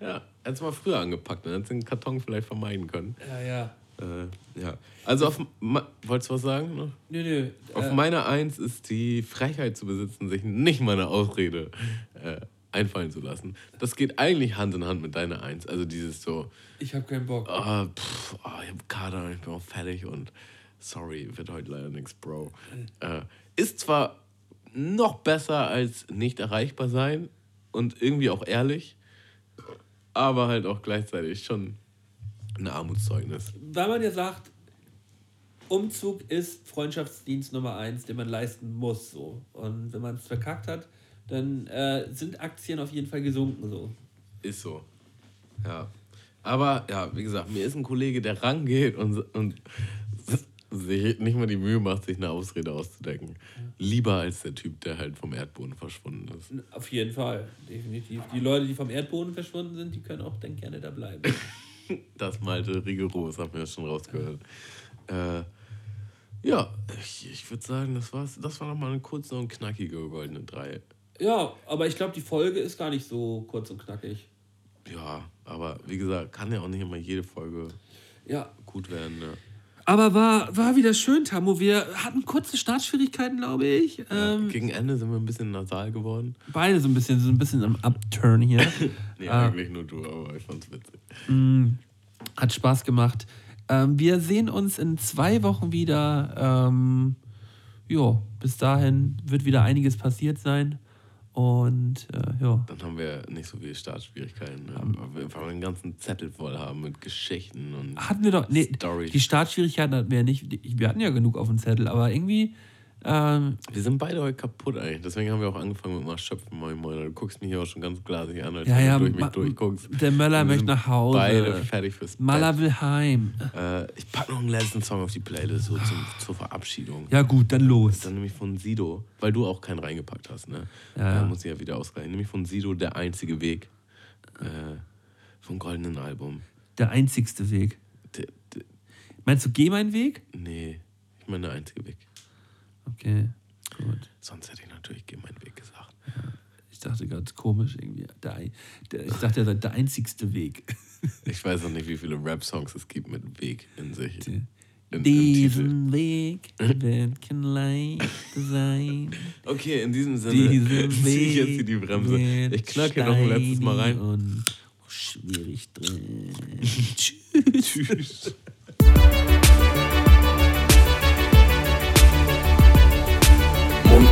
Ja, hätte es mal früher angepackt, dann hätte den Karton vielleicht vermeiden können. Ja, ja. Äh, ja. Also auf, wolltest du was sagen? Ne? Nö, nö. Auf äh, meiner Eins ist die Frechheit zu besitzen, sich nicht meine Ausrede äh, einfallen zu lassen. Das geht eigentlich Hand in Hand mit deiner Eins. Also dieses so. Ich habe keinen Bock. Oh, pff, oh, ich habe Kader, ich bin auch fertig und sorry, wird heute leider nichts, Bro. Äh, ist zwar noch besser als nicht erreichbar sein und irgendwie auch ehrlich, aber halt auch gleichzeitig schon ein Armutszeugnis. Weil man ja sagt, Umzug ist Freundschaftsdienst Nummer eins, den man leisten muss. So. Und wenn man es verkackt hat, dann äh, sind Aktien auf jeden Fall gesunken. So. Ist so. Ja. Aber ja, wie gesagt, mir ist ein Kollege, der rangeht und, und sich nicht mal die Mühe macht, sich eine Ausrede auszudenken. Lieber als der Typ, der halt vom Erdboden verschwunden ist. Auf jeden Fall, definitiv. Die Leute, die vom Erdboden verschwunden sind, die können auch dann gerne da bleiben. (laughs) (laughs) das malte rigoros, haben wir schon rausgehört. Äh, ja, ich, ich würde sagen, das, war's, das war nochmal eine kurze und knackige goldene Drei. Ja, aber ich glaube, die Folge ist gar nicht so kurz und knackig. Ja, aber wie gesagt, kann ja auch nicht immer jede Folge ja. gut werden. Ne? Aber war, war wieder schön, Tamu. Wir hatten kurze Startschwierigkeiten, glaube ich. Ja, ähm, gegen Ende sind wir ein bisschen nasal geworden. Beide so ein bisschen, so ein bisschen am Upturn hier. (laughs) nee, äh, eigentlich nur du, aber ich fand's witzig. Mh, hat Spaß gemacht. Ähm, wir sehen uns in zwei Wochen wieder. Ähm, ja, bis dahin wird wieder einiges passiert sein. Und äh, ja. Dann haben wir nicht so viele Startschwierigkeiten, ne? weil wir einen ganzen Zettel voll haben mit Geschichten und hatten wir doch, nee, Storys. Die Startschwierigkeiten hatten wir ja nicht. Wir hatten ja genug auf dem Zettel, aber irgendwie ähm, wir sind beide heute kaputt eigentlich. Deswegen haben wir auch angefangen mit mal Schöpfen, moin moin. Du guckst mich hier auch schon ganz glasig an, als ja, ja, du durch mich durchguckst. Der Möller möchte nach Hause. Beide fertig fürs. Maler will heim. Äh, ich packe noch einen letzten Song auf die Playlist so zum, zur Verabschiedung. Ja gut, dann los. Das ist dann nämlich von Sido, weil du auch keinen reingepackt hast. Ne? Ja, ja. muss ich ja wieder ausgleichen. Nämlich von Sido, Der einzige Weg. Äh, vom goldenen Album. Der einzigste Weg. De, de, Meinst du, geh meinen Weg? Nee, ich meine der einzige Weg. Okay. Gut. Sonst hätte ich natürlich meinen Weg gesagt. Ja, ich dachte ganz komisch irgendwie. Der, der, ich dachte, der, der einzigste Weg. (laughs) ich weiß auch nicht, wie viele Rap-Songs es gibt mit Weg in sich. Die, in, Diesen Weg (laughs) wird kein leicht sein. Okay, in diesem Sinne (laughs) ziehe ich jetzt hier die Bremse. Ich knacke hier noch ein letztes Mal rein. Und schwierig drin. Tschüss. Tschüss.